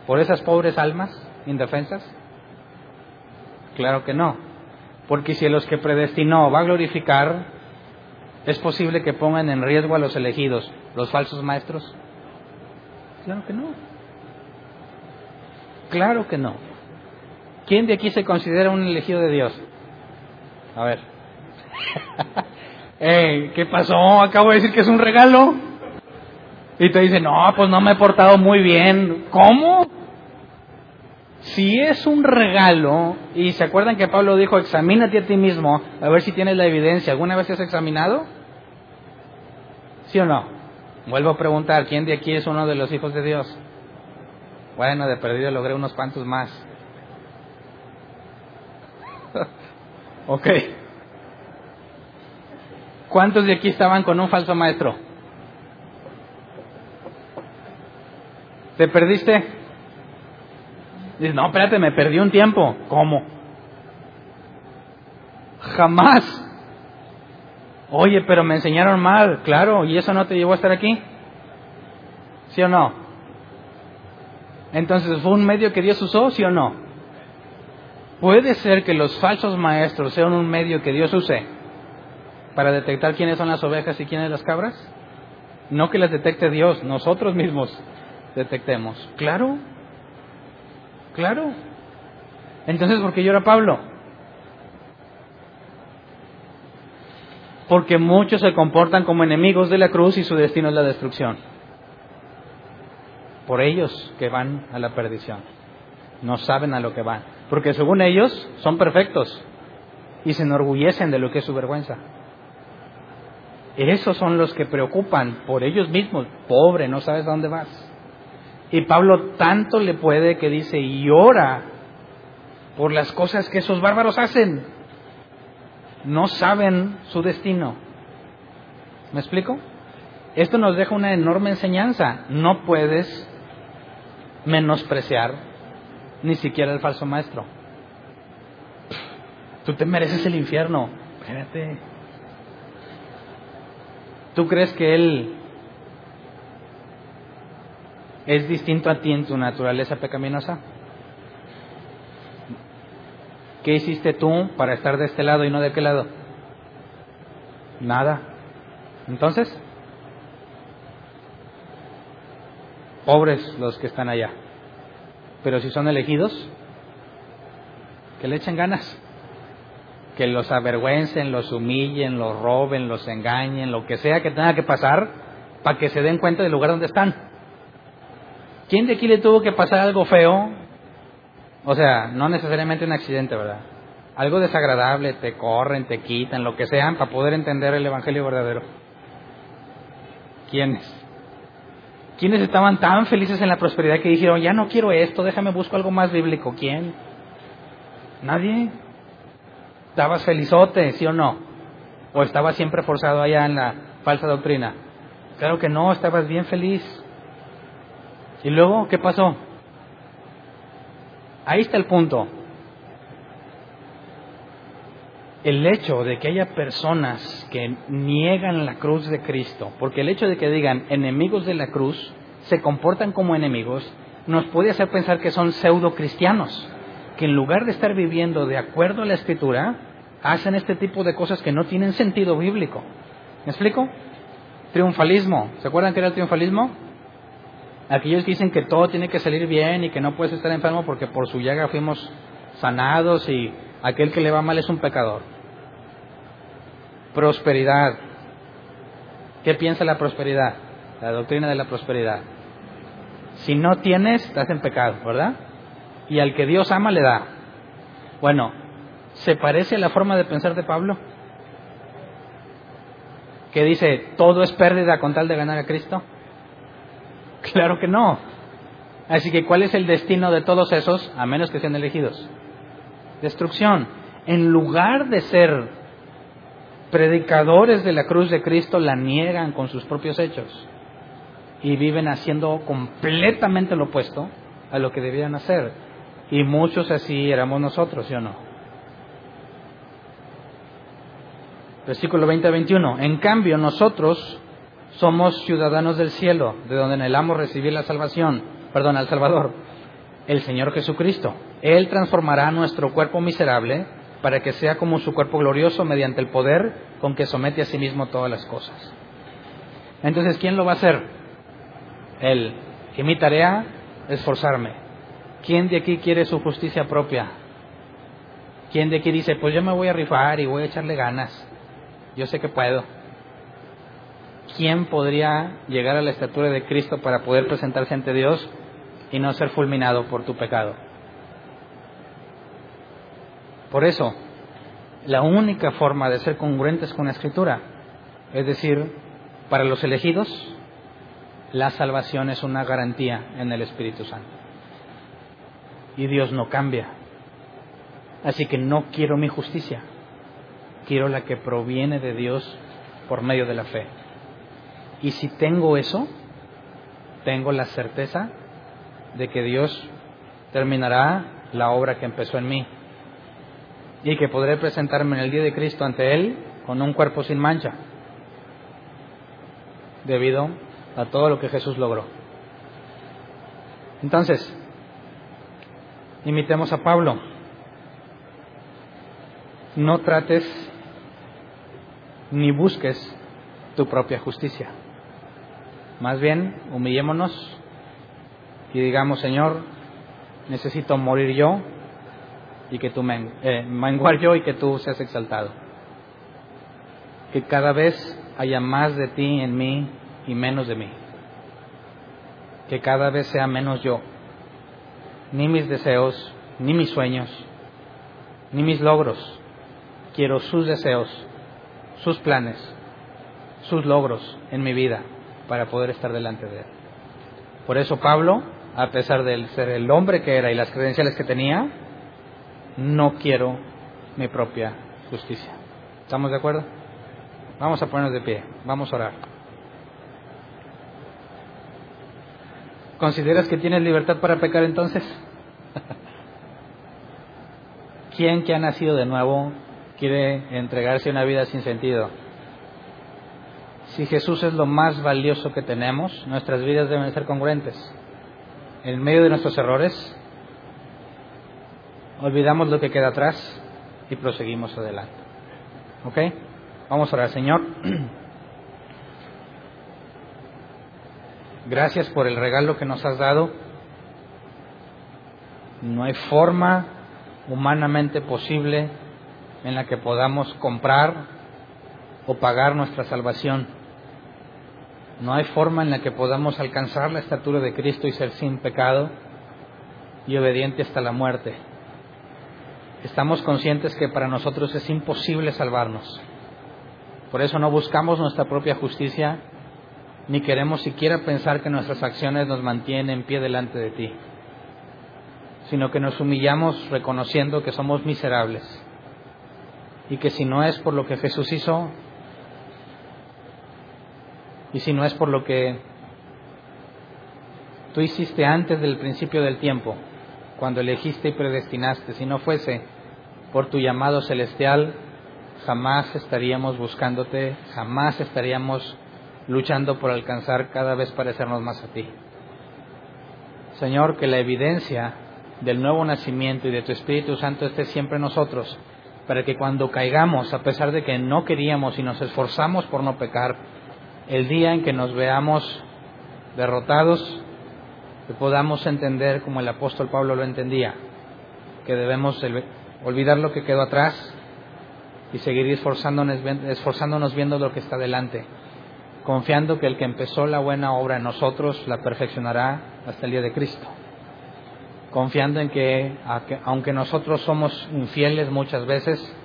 ¿Por esas pobres almas indefensas? Claro que no. Porque si los que predestinó va a glorificar, es posible que pongan en riesgo a los elegidos, los falsos maestros. Claro que no. Claro que no. ¿Quién de aquí se considera un elegido de Dios? A ver. ¿Qué pasó? Acabo de decir que es un regalo. Y te dice, no, pues no me he portado muy bien. ¿Cómo? Si es un regalo, y se acuerdan que Pablo dijo, examínate a ti mismo, a ver si tienes la evidencia. ¿Alguna vez te has examinado? ¿Sí o no? Vuelvo a preguntar, ¿quién de aquí es uno de los hijos de Dios? Bueno, de perdido logré unos cuantos más. Ok. ¿Cuántos de aquí estaban con un falso maestro? ¿Te perdiste? Dices, no, espérate, me perdí un tiempo. ¿Cómo? Jamás. Oye, pero me enseñaron mal, claro, ¿y eso no te llevó a estar aquí? ¿Sí o no? Entonces, ¿fue un medio que Dios usó, sí o no? Puede ser que los falsos maestros sean un medio que Dios use para detectar quiénes son las ovejas y quiénes las cabras. No que las detecte Dios, nosotros mismos detectemos. Claro, claro. Entonces, ¿por qué llora Pablo? Porque muchos se comportan como enemigos de la cruz y su destino es la destrucción. Por ellos que van a la perdición. No saben a lo que van. Porque según ellos son perfectos y se enorgullecen de lo que es su vergüenza. Esos son los que preocupan por ellos mismos. Pobre, no sabes dónde vas. Y Pablo tanto le puede que dice, y ora por las cosas que esos bárbaros hacen. No saben su destino. ¿Me explico? Esto nos deja una enorme enseñanza. No puedes menospreciar ni siquiera el falso maestro. Tú te mereces el infierno. Espérate. ¿Tú crees que Él es distinto a ti en tu naturaleza pecaminosa? ¿Qué hiciste tú para estar de este lado y no de aquel lado? Nada. Entonces, pobres los que están allá. Pero si son elegidos, que le echen ganas, que los avergüencen, los humillen, los roben, los engañen, lo que sea que tenga que pasar para que se den cuenta del lugar donde están. ¿Quién de aquí le tuvo que pasar algo feo? O sea, no necesariamente un accidente, ¿verdad? Algo desagradable, te corren, te quitan, lo que sean, para poder entender el Evangelio verdadero. ¿Quiénes? ¿Quiénes estaban tan felices en la prosperidad que dijeron, ya no quiero esto, déjame busco algo más bíblico? ¿Quién? Nadie. ¿Estabas felizote, sí o no? ¿O estabas siempre forzado allá en la falsa doctrina? Claro que no, estabas bien feliz. ¿Y luego qué pasó? Ahí está el punto. El hecho de que haya personas que niegan la cruz de Cristo, porque el hecho de que digan enemigos de la cruz, se comportan como enemigos, nos puede hacer pensar que son pseudo cristianos que en lugar de estar viviendo de acuerdo a la escritura, hacen este tipo de cosas que no tienen sentido bíblico. ¿Me explico? Triunfalismo. ¿Se acuerdan qué era el triunfalismo? Aquellos que dicen que todo tiene que salir bien y que no puedes estar enfermo porque por su llaga fuimos sanados y aquel que le va mal es un pecador. Prosperidad. ¿Qué piensa la prosperidad? La doctrina de la prosperidad. Si no tienes, estás en pecado, ¿verdad? y al que Dios ama le da. Bueno, ¿se parece a la forma de pensar de Pablo? Que dice, todo es pérdida con tal de ganar a Cristo. Claro que no. Así que, ¿cuál es el destino de todos esos, a menos que sean elegidos? Destrucción. En lugar de ser predicadores de la cruz de Cristo, la niegan con sus propios hechos y viven haciendo completamente lo opuesto a lo que debían hacer. Y muchos así éramos nosotros, ¿sí o no? Versículo 20 a 21. En cambio, nosotros somos ciudadanos del cielo, de donde anhelamos recibir la salvación, perdón, al Salvador, el Señor Jesucristo. Él transformará nuestro cuerpo miserable para que sea como su cuerpo glorioso mediante el poder con que somete a sí mismo todas las cosas. Entonces, ¿quién lo va a hacer? Él. Y mi tarea es esforzarme. ¿Quién de aquí quiere su justicia propia? ¿Quién de aquí dice, pues yo me voy a rifar y voy a echarle ganas? Yo sé que puedo. ¿Quién podría llegar a la estatura de Cristo para poder presentarse ante Dios y no ser fulminado por tu pecado? Por eso, la única forma de ser congruentes con la Escritura, es decir, para los elegidos, la salvación es una garantía en el Espíritu Santo y Dios no cambia. Así que no quiero mi justicia, quiero la que proviene de Dios por medio de la fe. Y si tengo eso, tengo la certeza de que Dios terminará la obra que empezó en mí y que podré presentarme en el día de Cristo ante Él con un cuerpo sin mancha, debido a todo lo que Jesús logró. Entonces, Imitemos a Pablo. No trates ni busques tu propia justicia. Más bien, humillémonos y digamos, Señor, necesito morir yo y que tú me, eh, menguar yo y que tú seas exaltado. Que cada vez haya más de ti en mí y menos de mí. Que cada vez sea menos yo ni mis deseos, ni mis sueños, ni mis logros. Quiero sus deseos, sus planes, sus logros en mi vida para poder estar delante de Él. Por eso Pablo, a pesar de ser el hombre que era y las credenciales que tenía, no quiero mi propia justicia. ¿Estamos de acuerdo? Vamos a ponernos de pie, vamos a orar. ¿Consideras que tienes libertad para pecar entonces? ¿Quién que ha nacido de nuevo quiere entregarse a una vida sin sentido? Si Jesús es lo más valioso que tenemos, nuestras vidas deben ser congruentes. En medio de nuestros errores, olvidamos lo que queda atrás y proseguimos adelante. ¿Ok? Vamos a orar, Señor. Gracias por el regalo que nos has dado. No hay forma humanamente posible en la que podamos comprar o pagar nuestra salvación. No hay forma en la que podamos alcanzar la estatura de Cristo y ser sin pecado y obediente hasta la muerte. Estamos conscientes que para nosotros es imposible salvarnos. Por eso no buscamos nuestra propia justicia ni queremos siquiera pensar que nuestras acciones nos mantienen en pie delante de ti, sino que nos humillamos reconociendo que somos miserables y que si no es por lo que Jesús hizo, y si no es por lo que tú hiciste antes del principio del tiempo, cuando elegiste y predestinaste, si no fuese por tu llamado celestial, jamás estaríamos buscándote, jamás estaríamos luchando por alcanzar cada vez parecernos más a ti. Señor, que la evidencia del nuevo nacimiento y de tu Espíritu Santo esté siempre en nosotros, para que cuando caigamos, a pesar de que no queríamos y nos esforzamos por no pecar, el día en que nos veamos derrotados, que podamos entender como el apóstol Pablo lo entendía, que debemos olvidar lo que quedó atrás y seguir esforzándonos, esforzándonos viendo lo que está delante, confiando que el que empezó la buena obra en nosotros la perfeccionará hasta el día de Cristo, confiando en que aunque nosotros somos infieles muchas veces,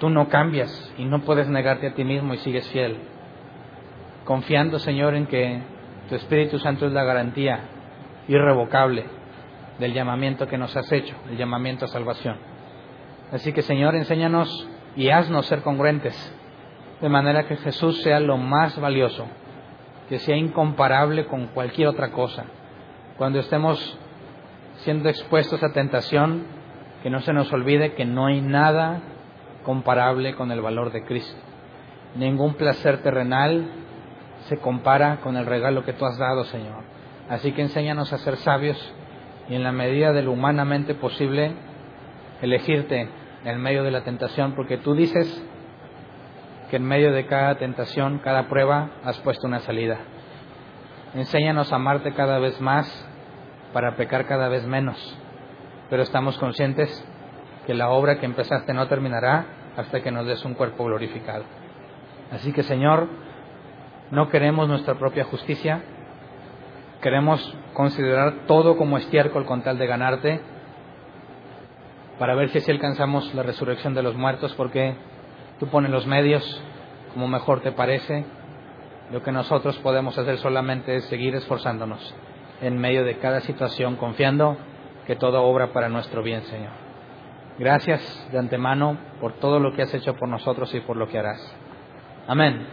tú no cambias y no puedes negarte a ti mismo y sigues fiel, confiando Señor en que tu Espíritu Santo es la garantía irrevocable del llamamiento que nos has hecho, el llamamiento a salvación. Así que Señor, enséñanos y haznos ser congruentes, de manera que Jesús sea lo más valioso, que sea incomparable con cualquier otra cosa. Cuando estemos siendo expuestos a tentación, que no se nos olvide que no hay nada comparable con el valor de Cristo. Ningún placer terrenal se compara con el regalo que tú has dado, Señor. Así que enséñanos a ser sabios y en la medida de lo humanamente posible elegirte en medio de la tentación, porque tú dices que en medio de cada tentación, cada prueba, has puesto una salida. Enséñanos a amarte cada vez más para pecar cada vez menos, pero estamos conscientes que la obra que empezaste no terminará hasta que nos des un cuerpo glorificado. Así que Señor, no queremos nuestra propia justicia, queremos considerar todo como estiércol con tal de ganarte, para ver si así alcanzamos la resurrección de los muertos, porque tú pones los medios como mejor te parece. Lo que nosotros podemos hacer solamente es seguir esforzándonos en medio de cada situación, confiando que todo obra para nuestro bien, Señor. Gracias de antemano por todo lo que has hecho por nosotros y por lo que harás. Amén.